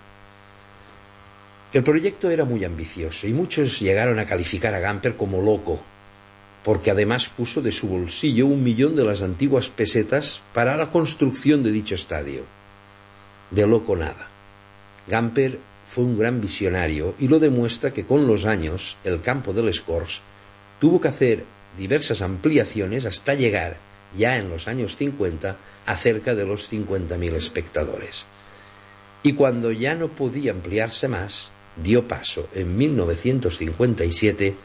El proyecto era muy ambicioso y muchos llegaron a calificar a Gamper como loco, porque además puso de su bolsillo un millón de las antiguas pesetas para la construcción de dicho estadio. De loco nada. Gamper fue un gran visionario y lo demuestra que con los años el campo del Scores tuvo que hacer diversas ampliaciones hasta llegar, ya en los años 50, a cerca de los 50.000 espectadores. Y cuando ya no podía ampliarse más, dio paso en 1957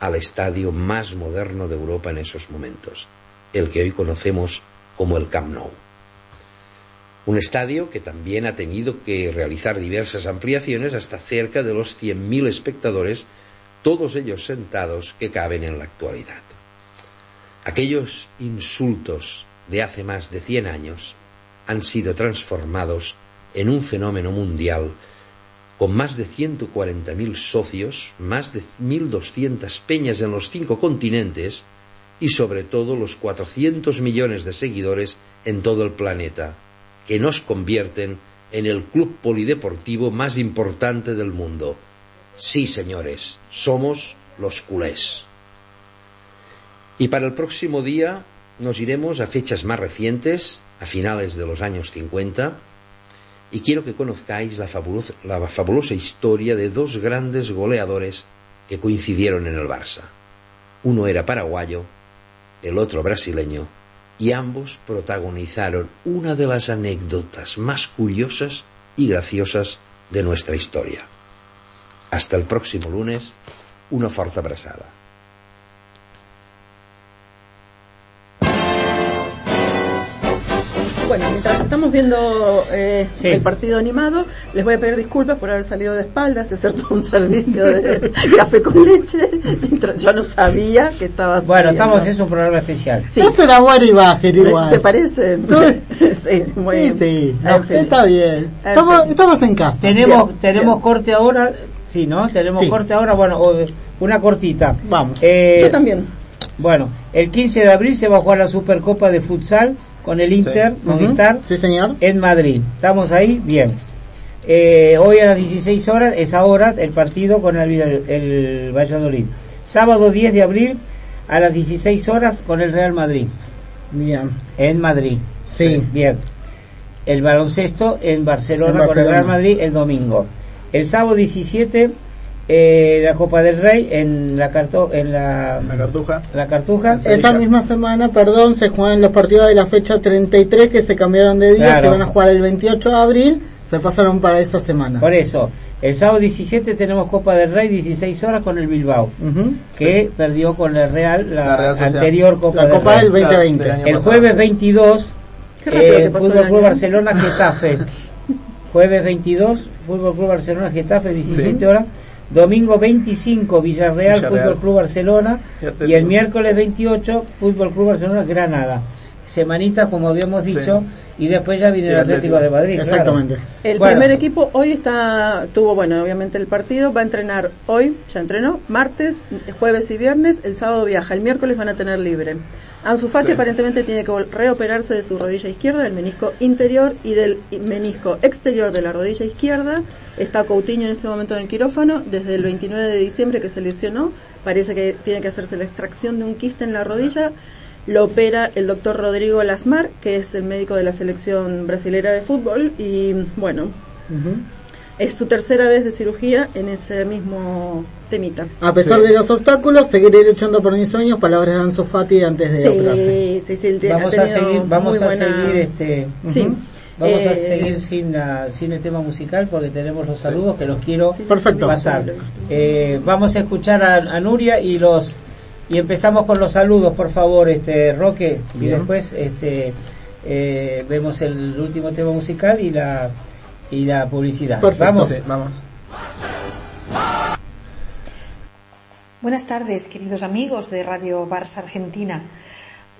al estadio más moderno de Europa en esos momentos, el que hoy conocemos como el Camp Nou. Un estadio que también ha tenido que realizar diversas ampliaciones hasta cerca de los 100.000 espectadores, todos ellos sentados que caben en la actualidad. Aquellos insultos de hace más de 100 años han sido transformados en un fenómeno mundial con más de 140.000 socios, más de 1.200 peñas en los cinco continentes y sobre todo los 400 millones de seguidores en todo el planeta, que nos convierten en el club polideportivo más importante del mundo. Sí, señores, somos los culés. Y para el próximo día nos iremos a fechas más recientes, a finales de los años 50, y quiero que conozcáis la fabulosa, historia de dos grandes goleadores que coincidieron en el Barça. Uno era paraguayo, el otro brasileño, y ambos protagonizaron una de las anécdotas más curiosas y graciosas de nuestra historia. Hasta el próximo lunes, una fuerte abrazada. Bueno, mientras estamos viendo eh, el partido animado, les voy a pedir disculpas por haber salido de espaldas y hacer todo un servicio de <laughs> café con leche. Yo no sabía que estabas. Bueno, estamos en un programa especial. Sí. Eso era bueno y bajer igual. ¿Te parece? <laughs> sí, muy bien. Sí, está bien. Estamos, estamos, en casa. Tenemos, bien, tenemos bien. corte ahora. Sí, ¿no? Tenemos sí. corte ahora. Bueno, una cortita. Vamos. Eh, Yo también. Bueno, el 15 de abril se va a jugar la Supercopa de Futsal con el Inter, sí. Movistar, sí, señor. en Madrid. ¿Estamos ahí? Bien. Eh, hoy a las 16 horas es ahora el partido con el, el, Valladolid. Sábado 10 de abril a las 16 horas con el Real Madrid. Bien. En Madrid. Sí. Bien. El baloncesto en Barcelona, en Barcelona. con el Real Madrid el domingo. El sábado 17 eh, la Copa del Rey en la carto en la, la cartuja la cartuja esa misma semana perdón se juegan los partidos de la fecha 33 que se cambiaron de día claro. se van a jugar el 28 de abril se pasaron para esa semana por eso el sábado 17 tenemos Copa del Rey 16 horas con el Bilbao uh -huh. que sí. perdió con el Real la, la Real anterior Copa la del Copa Rey. del 2020 del el jueves 22 eh, <laughs> Fútbol Club Barcelona Getafe jueves 22 Fútbol Club Barcelona Getafe 17 sí. horas Domingo 25 Villarreal, Villarreal. Fútbol Club Barcelona y el miércoles 28 Fútbol Club Barcelona Granada. semanitas, como habíamos dicho, y después ya viene el, Atlético, de Madrid. Exactamente. El primer equipo hoy está, tuvo, bueno, obviamente el partido, va a entrenar hoy, ya entrenó, martes, jueves y viernes, el sábado viaja, el miércoles van a tener libre. Ansu Fati aparentemente tiene que reoperarse de su rodilla izquierda, del menisco interior y del menisco exterior de la rodilla izquierda. Está Coutinho en este momento en el quirófano desde el 29 de diciembre que se lesionó. Parece que tiene que hacerse la extracción de un quiste en la rodilla. Lo opera el doctor Rodrigo Lasmar, que es el médico de la selección brasilera de fútbol. Y bueno, es su tercera vez de cirugía en ese mismo temita. A pesar de los obstáculos, seguiré luchando por mis sueños, palabras de Ansu Fati antes de sí, Sí, sí, vamos a seguir, vamos a seguir este... Vamos a eh, seguir sin, sin el tema musical porque tenemos los saludos que los quiero pasar. Eh, vamos a escuchar a, Nuria y los y empezamos con los saludos, por favor, este Roque, y después este eh, vemos el último tema musical y la y la publicidad. Vamos. vamos. Buenas tardes, queridos amigos de Radio Barça Argentina.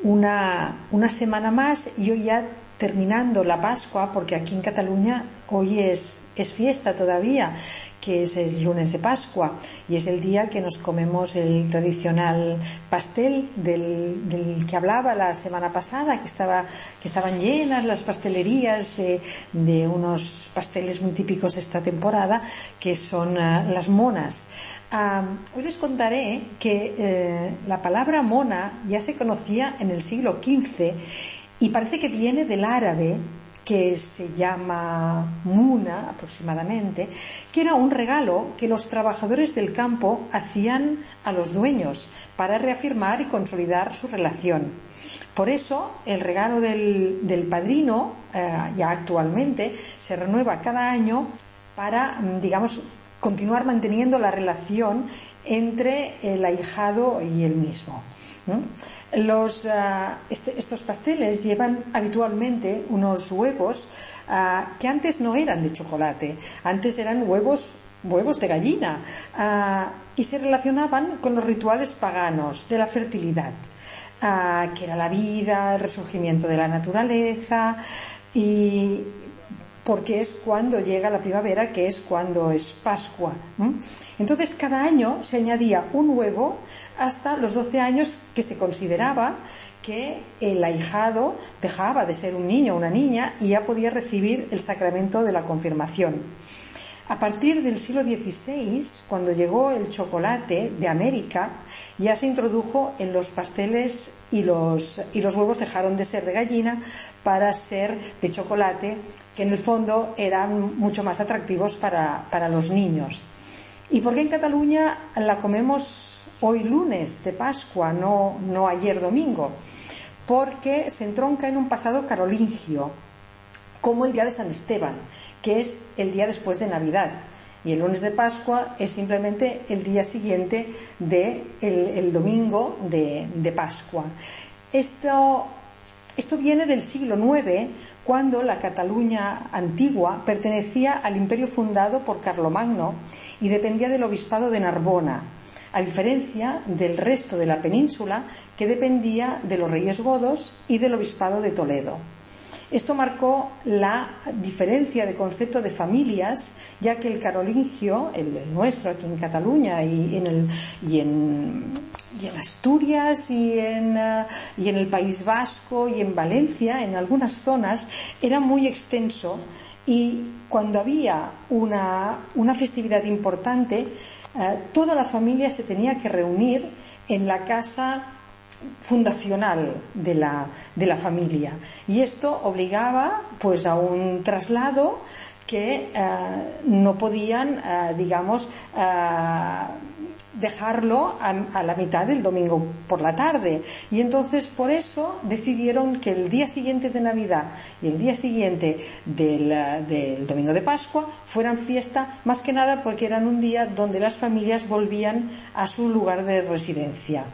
Una, una semana más y hoy ya terminando la Pascua, porque aquí en Cataluña hoy es, es fiesta todavía, que es el lunes de Pascua y es el día que nos comemos el tradicional pastel del, del que hablaba la semana pasada, que, estaba, que estaban llenas las pastelerías de, de unos pasteles muy típicos de esta temporada, que son uh, las monas. Uh, hoy les contaré que eh, la palabra mona ya se conocía en el siglo XV y parece que viene del árabe que se llama Muna aproximadamente, que era un regalo que los trabajadores del campo hacían a los dueños para reafirmar y consolidar su relación. Por eso el regalo del, padrino, eh, ya actualmente, se renueva cada año para, digamos, continuar manteniendo la relación entre el ahijado y el mismo. Los, ah, este, estos pasteles llevan habitualmente unos huevos ah, que antes no eran de chocolate, antes eran huevos huevos de gallina ah, y se relacionaban con los rituales paganos de la fertilidad, que era la vida, el resurgimiento de la naturaleza y porque es cuando llega la primavera, que es cuando es Pascua. Entonces, cada año se añadía un huevo hasta los 12 años que se consideraba que el ahijado dejaba de ser un niño o una niña y ya podía recibir el sacramento de la confirmación. A partir del siglo XVI, cuando llegó el chocolate de América, ya se introdujo en los pasteles y los, y los huevos dejaron de ser de gallina para ser de chocolate, que en el fondo eran mucho más atractivos para, para los niños. ¿Y por qué en Cataluña la comemos hoy lunes de Pascua, no, no ayer domingo? Porque se entronca en un pasado carolingio como el día de San Esteban, que es el día después de Navidad. Y el lunes de Pascua es simplemente el día siguiente del de el domingo de, de Pascua. Esto, esto viene del siglo IX, cuando la Cataluña antigua pertenecía al imperio fundado por Carlomagno y dependía del obispado de Narbona, a diferencia del resto de la península que dependía de los reyes godos y del obispado de Toledo. Esto marcó la diferencia de concepto de familias, ya que el carolingio, el, nuestro aquí en Cataluña y en, el, y en, y en Asturias y en, y en el País Vasco y en Valencia, en algunas zonas, era muy extenso y cuando había una, una festividad importante, eh, toda la familia se tenía que reunir en la casa fundacional de la, de la familia y esto obligaba pues a un traslado que eh, no podían eh, digamos eh, dejarlo a, la mitad del domingo por la tarde. Y entonces por eso decidieron que el día siguiente de Navidad y el día siguiente del, del, domingo de Pascua fueran fiesta, más que nada porque eran un día donde las familias volvían a su lugar de residencia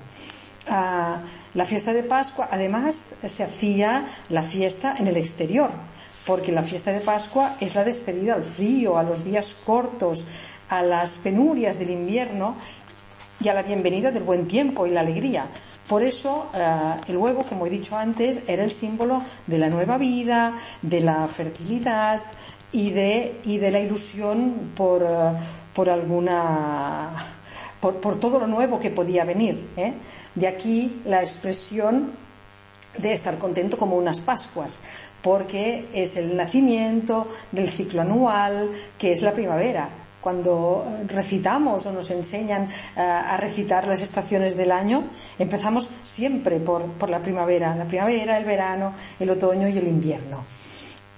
la fiesta de Pascua, además, se hacía la fiesta en el exterior, porque la fiesta de Pascua es la despedida al frío, a los días cortos, a las penurias del invierno y a la bienvenida del buen tiempo y la alegría. Por eso eh, el huevo, como he dicho antes, era el símbolo de la nueva vida, de la fertilidad y de, y de la ilusión por, eh, por alguna por, todo lo nuevo que podía venir. ¿eh? De aquí la expresión de estar contento como unas Pascuas, porque es el nacimiento del ciclo anual, que es la primavera. Cuando recitamos o nos enseñan uh, a recitar las estaciones del año, empezamos siempre por, la primavera, la primavera, el verano, el otoño y el invierno.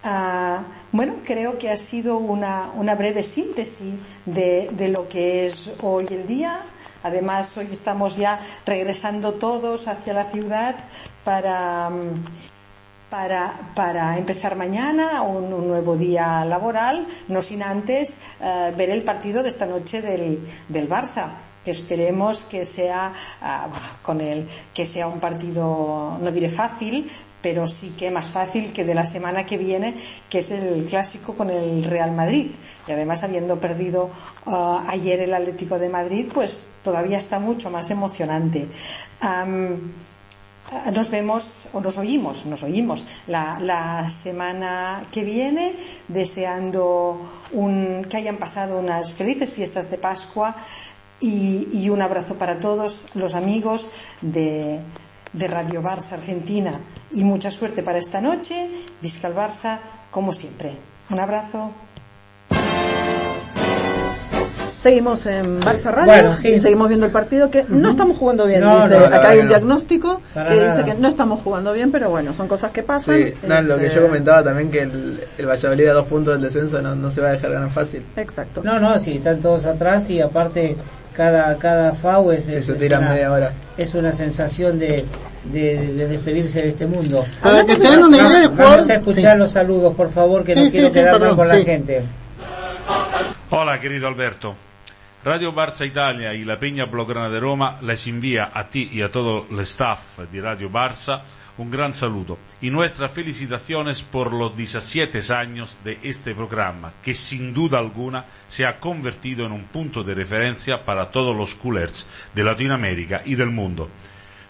Uh, bueno, creo que ha sido una, una breve síntesis de, lo que es hoy el día, Además, hoy estamos ya regresando todos hacia la ciudad para, para, para empezar mañana un, nuevo día laboral, no sin antes uh, ver el partido de esta noche del, del Barça que esperemos que sea uh, con el que sea un partido no diré fácil pero sí que más fácil que de la semana que viene, que es el clásico con el Real Madrid. Y además, habiendo perdido uh, ayer el Atlético de Madrid, pues todavía está mucho más emocionante. Um, nos vemos o nos oímos, nos oímos la, la semana que viene, deseando un, que hayan pasado unas felices fiestas de Pascua y un abrazo para todos los amigos de, de Radio Barça Argentina y mucha suerte para esta noche. Visca el Barça, como siempre. Un abrazo. Seguimos en Barça Radio bueno, sí. y seguimos viendo el partido que uh -huh. no estamos jugando bien. No, dice, no, acá hay un diagnóstico Para que nada. dice que no estamos jugando bien, pero bueno, son cosas que pasan. Sí, no, este... lo que yo comentaba también que el, el Valladolid a dos puntos del descenso no, no se va a dejar ganar fácil. Exacto. No, no, sí, están todos atrás y aparte cada cada FAU es, sí, es, se tira es, una, media hora. es una sensación de, de, de, despedirse de este mundo. Para que se den una idea, el jugador... Vamos a escuchar sí. los saludos, por favor, que sí, no quiero quedarme con la gente. Hola, querido Alberto. Radio Barça Italia y la Peña Blaugrana de Roma les envía a ti y a todo el staff de Radio Barça un gran saludo y nuestras felicitaciones por los 17 años de este programa, que sin duda alguna se ha convertido en un punto de referencia para todos los culers de Latinoamérica y del mundo.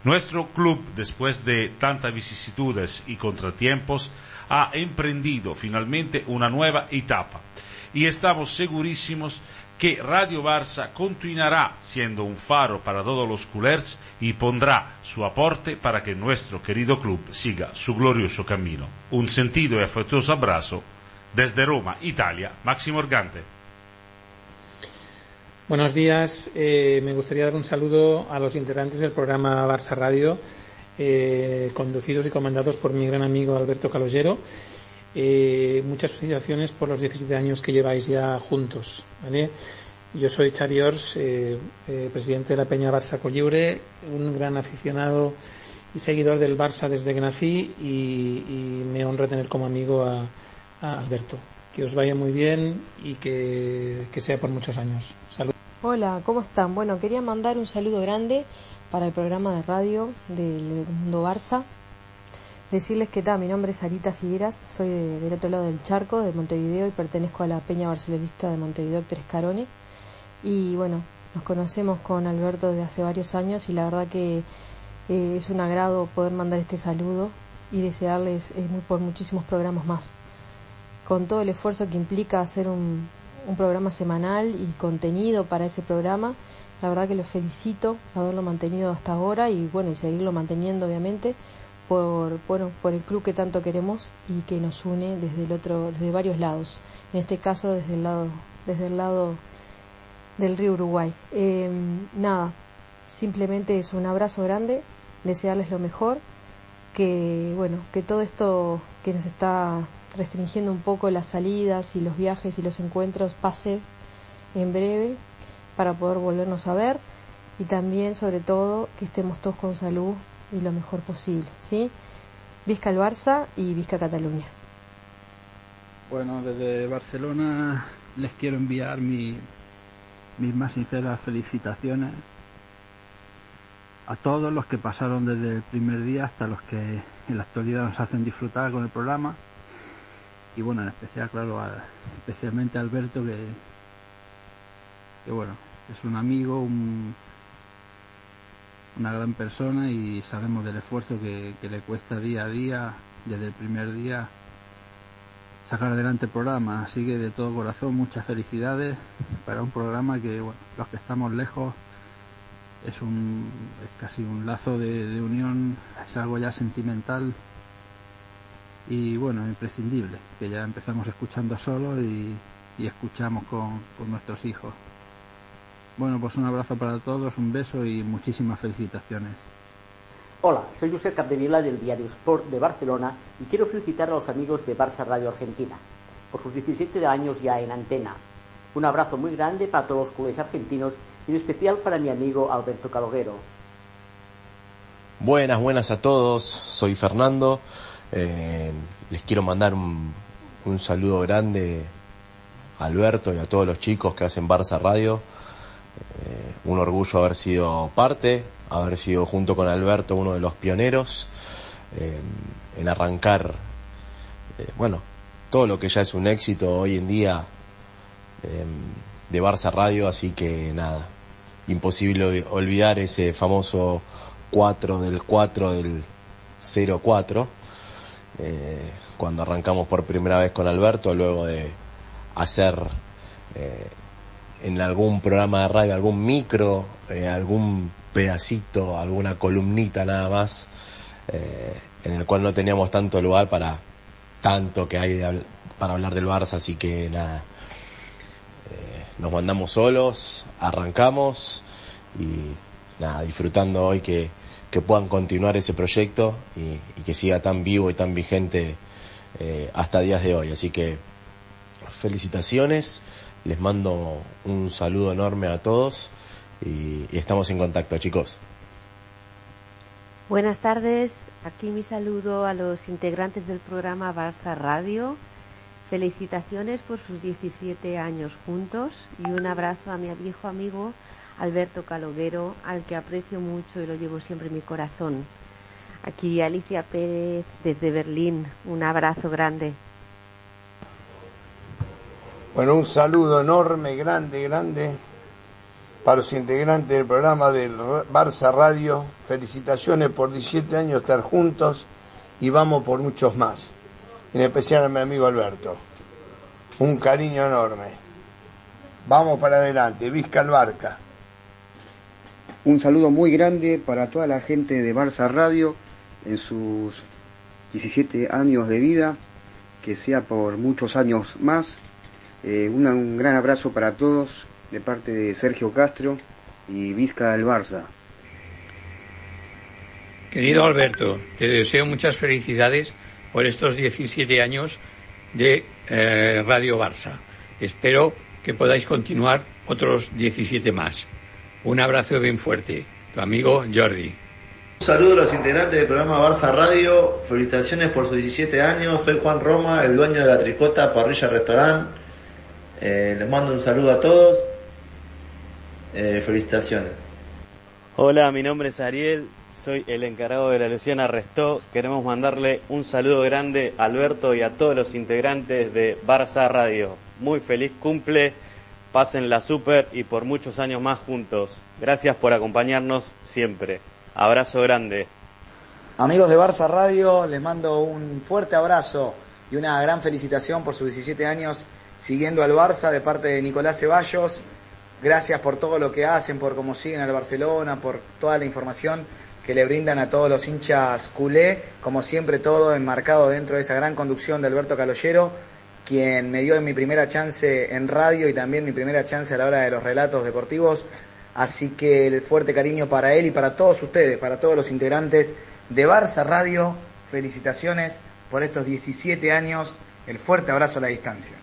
Nuestro club, después de tantas vicisitudes y contratiempos, ha emprendido finalmente una nueva etapa y estamos segurísimos que Radio Barça continuará siendo un faro para todos los culers y pondrá su aporte para que nuestro querido club siga su glorioso camino. Un sentido y afectuoso abrazo desde Roma, Italia, Máximo Organte. Buenos días, eh, me gustaría dar un saludo a los integrantes del programa Barça Radio, eh, conducidos y comandados por mi gran amigo Alberto Calogero eh, muchas felicitaciones por los 17 años que lleváis ya juntos. ¿vale? Yo soy Xavi eh, eh, presidente de la Peña Barça Colliure, un gran aficionado y seguidor del Barça desde que nací y, me honra tener como amigo a, a, Alberto. Que os vaya muy bien y que, que sea por muchos años. Salud. Hola, ¿cómo están? Bueno, quería mandar un saludo grande para el programa de radio del Mundo Barça Decirles que tal, mi nombre es Sarita Figueras, soy de, del otro lado del charco, de Montevideo, y pertenezco a la Peña Barcelonista de Montevideo, Tres Carone. Y bueno, nos conocemos con Alberto desde hace varios años y la verdad que eh, es un agrado poder mandar este saludo y desearles eh, por muchísimos programas más. Con todo el esfuerzo que implica hacer un, un programa semanal y contenido para ese programa, la verdad que los felicito haberlo mantenido hasta ahora y bueno, y seguirlo manteniendo obviamente por, por el club que tanto queremos y que nos une desde el otro, desde varios lados. En este caso desde el lado, desde el lado del río Uruguay. Eh, nada, simplemente es un abrazo grande, desearles lo mejor, que bueno, que todo esto que nos está restringiendo un poco las salidas y los viajes y los encuentros pase en breve para poder volvernos a ver y también sobre todo que estemos todos con salud y lo mejor posible, ¿sí? Vizca el Barça y Vizca Cataluña. Bueno, desde Barcelona les quiero enviar mi, mis más sinceras felicitaciones a todos los que pasaron desde el primer día hasta los que en la actualidad nos hacen disfrutar con el programa y bueno, en especial, claro, a, especialmente a Alberto que, que bueno, es un amigo, un, una gran persona y sabemos del esfuerzo que, le cuesta día a día, desde el primer día, sacar adelante el programa. Así que de todo corazón, muchas felicidades para un programa que, bueno, los que estamos lejos, es, un, es casi un lazo de, unión, es algo ya sentimental y bueno, imprescindible, que ya empezamos escuchando solo y, escuchamos con, con nuestros hijos. Bueno, pues un abrazo para todos, un beso y muchísimas felicitaciones. Hola, soy Josep Capdevila del diario Sport de Barcelona y quiero felicitar a los amigos de Barça Radio Argentina por sus 17 años ya en antena. Un abrazo muy grande para todos los culés argentinos y en especial para mi amigo Alberto Caloguero. Buenas, buenas a todos, soy Fernando. Eh, les quiero mandar un, un saludo grande a Alberto y a todos los chicos que hacen Barça Radio eh, un orgullo haber sido parte, haber sido junto con Alberto uno de los pioneros eh, en arrancar, eh, bueno, todo lo que ya es un éxito hoy en día de Barça Radio, así que nada, imposible olvidar ese famoso 4 del 4 del 04, cuando arrancamos por primera vez con Alberto, luego de hacer en algún programa de radio, algún micro, eh, algún pedacito, alguna columnita nada más, eh, en el cual no teníamos tanto lugar para tanto que hay para hablar del Barça, así que nada, eh, nos mandamos solos, arrancamos y nada, disfrutando hoy que, que puedan continuar ese proyecto y, que siga tan vivo y tan vigente hasta días de hoy. Así que felicitaciones les mando un saludo enorme a todos y, estamos en contacto, chicos. Buenas tardes, aquí mi saludo a los integrantes del programa Barça Radio. Felicitaciones por sus 17 años juntos y un abrazo a mi viejo amigo Alberto Caloguero, al que aprecio mucho y lo llevo siempre en mi corazón. Aquí Alicia Pérez desde Berlín, un abrazo grande. Bueno, un saludo enorme, grande, grande para los integrantes del programa del Barça Radio. Felicitaciones por 17 años estar juntos y vamos por muchos más. En especial a mi amigo Alberto. Un cariño enorme. Vamos para adelante, Vizca Barca. Un saludo muy grande para toda la gente de Barça Radio en sus 17 años de vida, que sea por muchos años más eh, un gran abrazo para todos de parte de Sergio Castro y Vizca del Barça. Querido Alberto, te deseo muchas felicidades por estos 17 años de eh, Radio Barça. Espero que podáis continuar otros 17 más. Un abrazo bien fuerte. Tu amigo Jordi. Un saludo a los integrantes del programa Barça Radio. Felicitaciones por sus 17 años. Soy Juan Roma, el dueño de la Tricota Parrilla Restaurant. Eh, les mando un saludo a todos. Eh, felicitaciones. Hola, mi nombre es Ariel, soy el encargado de la Luciana Restó. Queremos mandarle un saludo grande a Alberto y a todos los integrantes de Barça Radio. Muy feliz cumple, pásenla super y por muchos años más juntos. Gracias por acompañarnos siempre. Abrazo grande. Amigos de Barça Radio, les mando un fuerte abrazo y una gran felicitación por sus 17 años siguiendo al Barça de parte de Nicolás Ceballos. Gracias por todo lo que hacen, por cómo siguen al Barcelona, por toda la información que le brindan a todos los hinchas culé, como siempre todo enmarcado dentro de esa gran conducción de Alberto Caloyero, quien me dio mi primera chance en radio y también mi primera chance a la hora de los relatos deportivos. Así que el fuerte cariño para él y para todos ustedes, para todos los integrantes de Barça Radio. Felicitaciones por estos 17 años. El fuerte abrazo a la distancia.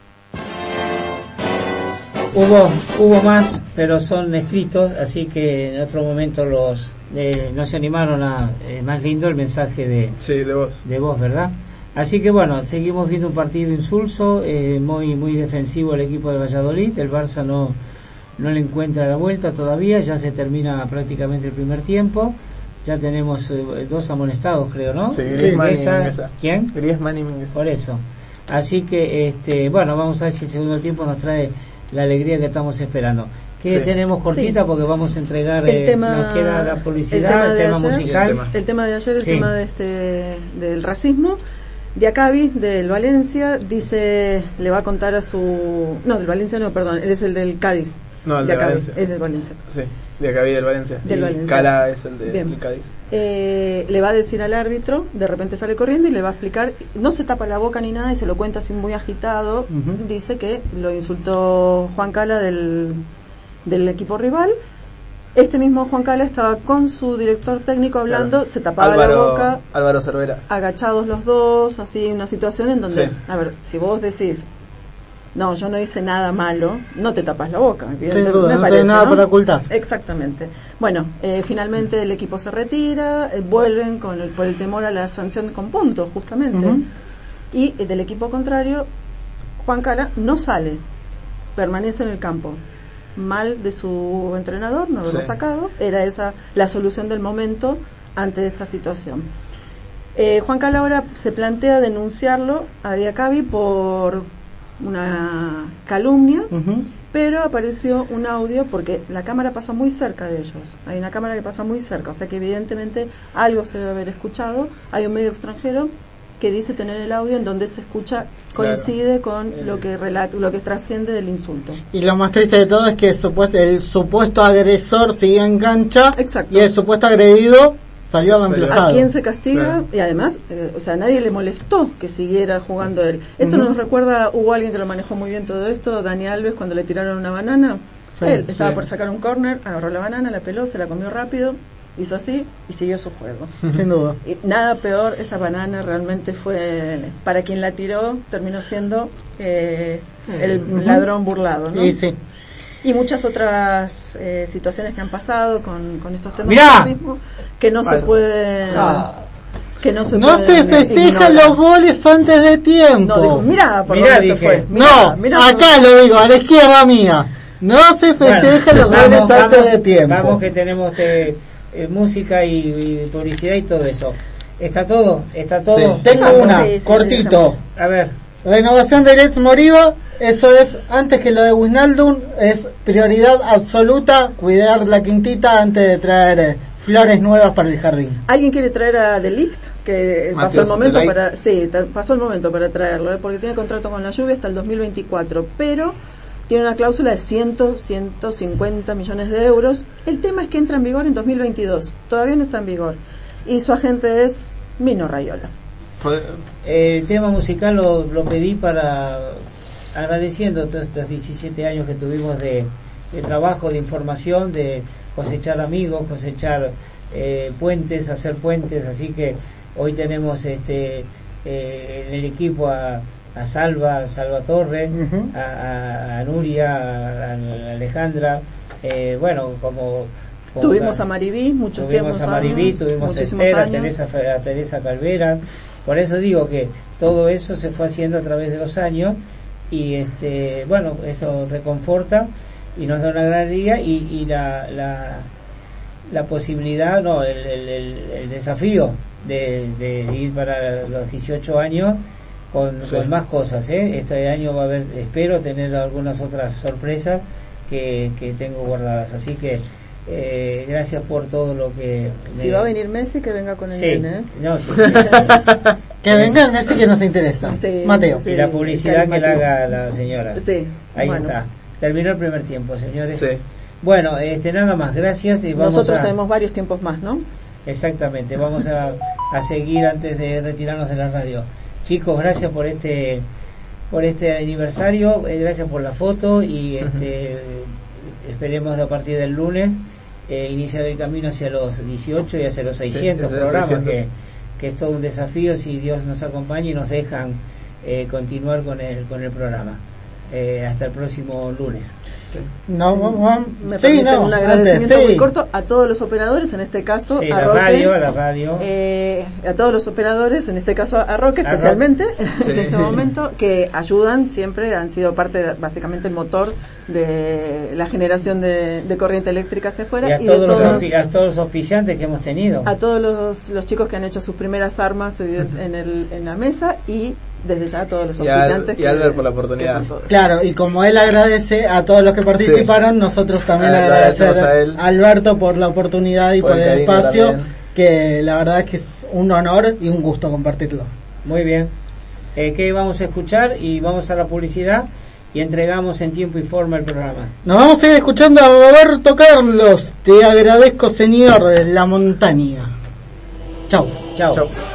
Hubo, hubo más, pero son escritos, así que en otro momento los eh, no se animaron a eh, más lindo el mensaje de de vos, de vos, ¿verdad? Así que bueno, seguimos viendo un partido insulso, eh, muy muy defensivo el equipo de Valladolid, el Barça no no le encuentra la vuelta todavía, ya se termina prácticamente el primer tiempo. Ya tenemos dos amonestados, creo, ¿no? Sí, Griezmann ¿Quién? Griezmann y Por eso. Así que, este, bueno, vamos a ver si el segundo tiempo nos trae la alegría que estamos esperando. que tenemos cortita porque vamos a entregar el tema, nos queda la publicidad, el tema, musical. El tema. de ayer, el tema de este del racismo. Diacabi del Valencia dice, le va a contar a su... No, del Valencia no, perdón, él es el del Cádiz. No, el de Valencia. Es del Valencia. Sí, Diacabi del Valencia. Del Valencia. Cala es el del Cádiz. Eh, le va a decir al árbitro, de repente sale corriendo y le va a explicar, no se tapa la boca ni nada y se lo cuenta así muy agitado. Dice que lo insultó Juan Cala del, del equipo rival este mismo Juan Cala estaba con su director técnico hablando, se tapaba la boca. Álvaro Cervera. Agachados los dos, así, una situación en donde, a ver, si vos decís, no, yo no hice nada malo, no te tapas la boca. Sin duda, no nada para ocultar. Exactamente. Bueno, eh, finalmente el equipo se retira, eh, vuelven con el, por el temor a la sanción con puntos, justamente. Y eh, del equipo contrario, Juan Cala no sale, permanece en el campo mal de su entrenador, no haberlo sacado, era esa la solución del momento ante esta situación. Eh, Juan Calabra se plantea denunciarlo a Diacabi por una calumnia, pero apareció un audio porque la cámara pasa muy cerca de ellos. Hay una cámara que pasa muy cerca, o sea que evidentemente algo se debe haber escuchado. Hay un medio extranjero que dice tener el audio en donde se escucha coincide con lo que relata, lo que trasciende del insulto. Y lo más triste de todo es que el supuesto, el supuesto agresor sigue en cancha y el supuesto agredido salió reemplazado. ¿A quién se castiga? Y además, eh, o sea, nadie le molestó que siguiera jugando él. Esto nos recuerda, hubo alguien que lo manejó muy bien todo esto, Dani Alves, cuando le tiraron una banana. él estaba por sacar un corner, agarró la banana, la peló, se la comió rápido hizo así y siguió su juego. Sin duda. Y nada peor, esa banana realmente fue, para quien la tiró, terminó siendo eh, el ladrón burlado. ¿no? Sí, sí. Y muchas otras eh, situaciones que han pasado con, con estos temas ¡Mirá! racismo que no se pueden... Ah. Que no se, no se festejan los goles antes de tiempo. No, digo, mirá, por mirá, se fue. no, acá lo digo, a la izquierda mía. No se festejan los goles antes de tiempo. Vamos que tenemos... Este, eh, música y, publicidad y todo eso. ¿Está todo? ¿Está todo? Tengo una, cortito. A ver. Renovación de Let's Moriva, eso es, antes que lo de Wisnaldum, es prioridad absoluta cuidar la quintita antes de traer eh, flores nuevas para el jardín. ¿Alguien quiere traer a The Lift? Que pasó el momento para, sí, pasó el momento para traerlo, eh, porque tiene contrato con la lluvia hasta el 2024, pero tiene una cláusula de 100, 150 millones de euros. El tema es que entra en vigor en 2022. Todavía no está en vigor. Y su agente es Mino Rayola. El tema musical lo, pedí para agradeciendo todos estos 17 años que tuvimos de, trabajo, de información, de cosechar amigos, cosechar eh, puentes, hacer puentes. Así que hoy tenemos este eh, en el equipo a a Salva, Salvatore, a, a, Nuria, a, Alejandra, eh, bueno, como, tuvimos a Maribí, muchos tuvimos a Maribí, tuvimos a Esther, a Teresa, a Teresa Calvera, por eso digo que todo eso se fue haciendo a través de los años y este bueno eso reconforta y nos da una gran alegría y, y la, la, la posibilidad no el, el, el desafío de, de ir para los 18 años con, más cosas. ¿eh? Este año va a haber, espero tener algunas otras sorpresas que, que tengo guardadas. Así que eh, gracias por todo lo que... Si va a venir Messi, que venga con el sí. ¿eh? <laughs> que venga Messi que nos interesa. Mateo. y la publicidad que le haga la señora. Ahí está. Terminó el primer tiempo, señores. Bueno, este nada más, gracias. Y vamos Nosotros tenemos varios tiempos más, ¿no? Exactamente, vamos a, a seguir antes de retirarnos de la radio. Chicos, gracias por este por este aniversario, eh, gracias por la foto y este, <laughs> esperemos a partir del lunes eh, iniciar el camino hacia los 18 y hacia los 600 programas, Que, que es todo un desafío si Dios nos acompaña y nos dejan eh, continuar con el, con el programa. hasta el próximo lunes. No, vamos, me sí, un agradecimiento muy corto a todos los operadores, en este caso a, la radio, a la radio, eh, a todos los operadores, en este caso a Roque especialmente <laughs> en este momento, que ayudan siempre, han sido parte, básicamente el motor de la generación de, corriente eléctrica hacia afuera. Y a, todos, los, todos los auspiciantes que hemos tenido. A todos los, los chicos que han hecho sus primeras armas en, el, en la mesa y desde ya a todos los oficiantes. Y, Albert por la oportunidad. Claro, y como él agradece a todos los que participaron, nosotros también agradecemos a, Alberto por la oportunidad y por, el, espacio, que la verdad es que es un honor y un gusto compartirlo. Muy bien. Eh, ¿Qué vamos a escuchar? Y vamos a la publicidad y entregamos en tiempo y forma el programa. Nos vamos a ir escuchando a Roberto Carlos. Te agradezco, señor, la montaña. Chao. Chao. Voy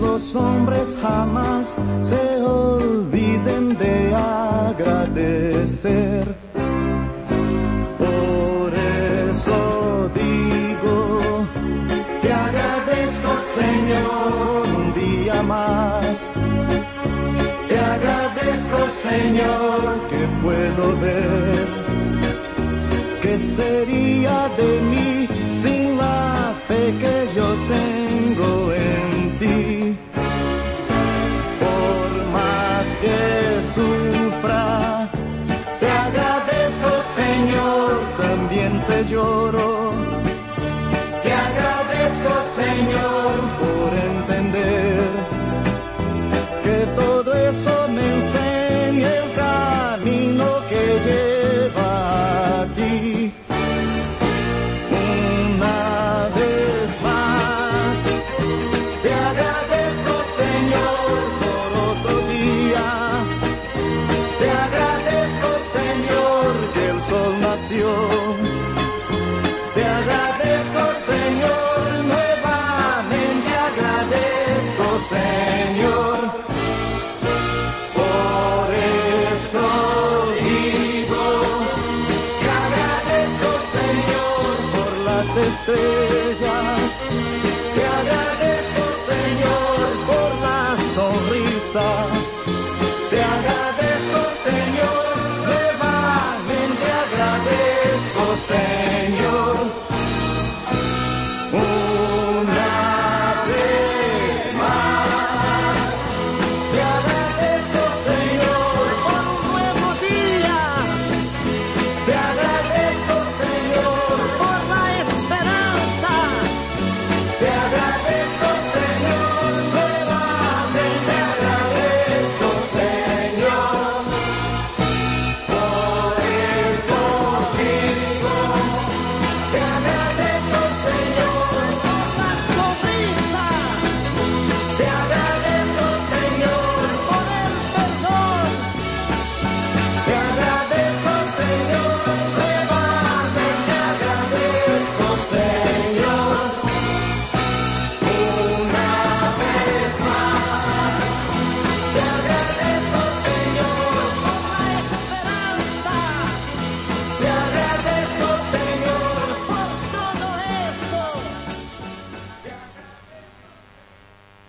los hombres jamás se olviden de agradecer. Por eso digo, te agradezco Señor un día más. Te agradezco Señor que puedo ver ¿Qué sería de mí sin la fe que yo tengo lloro.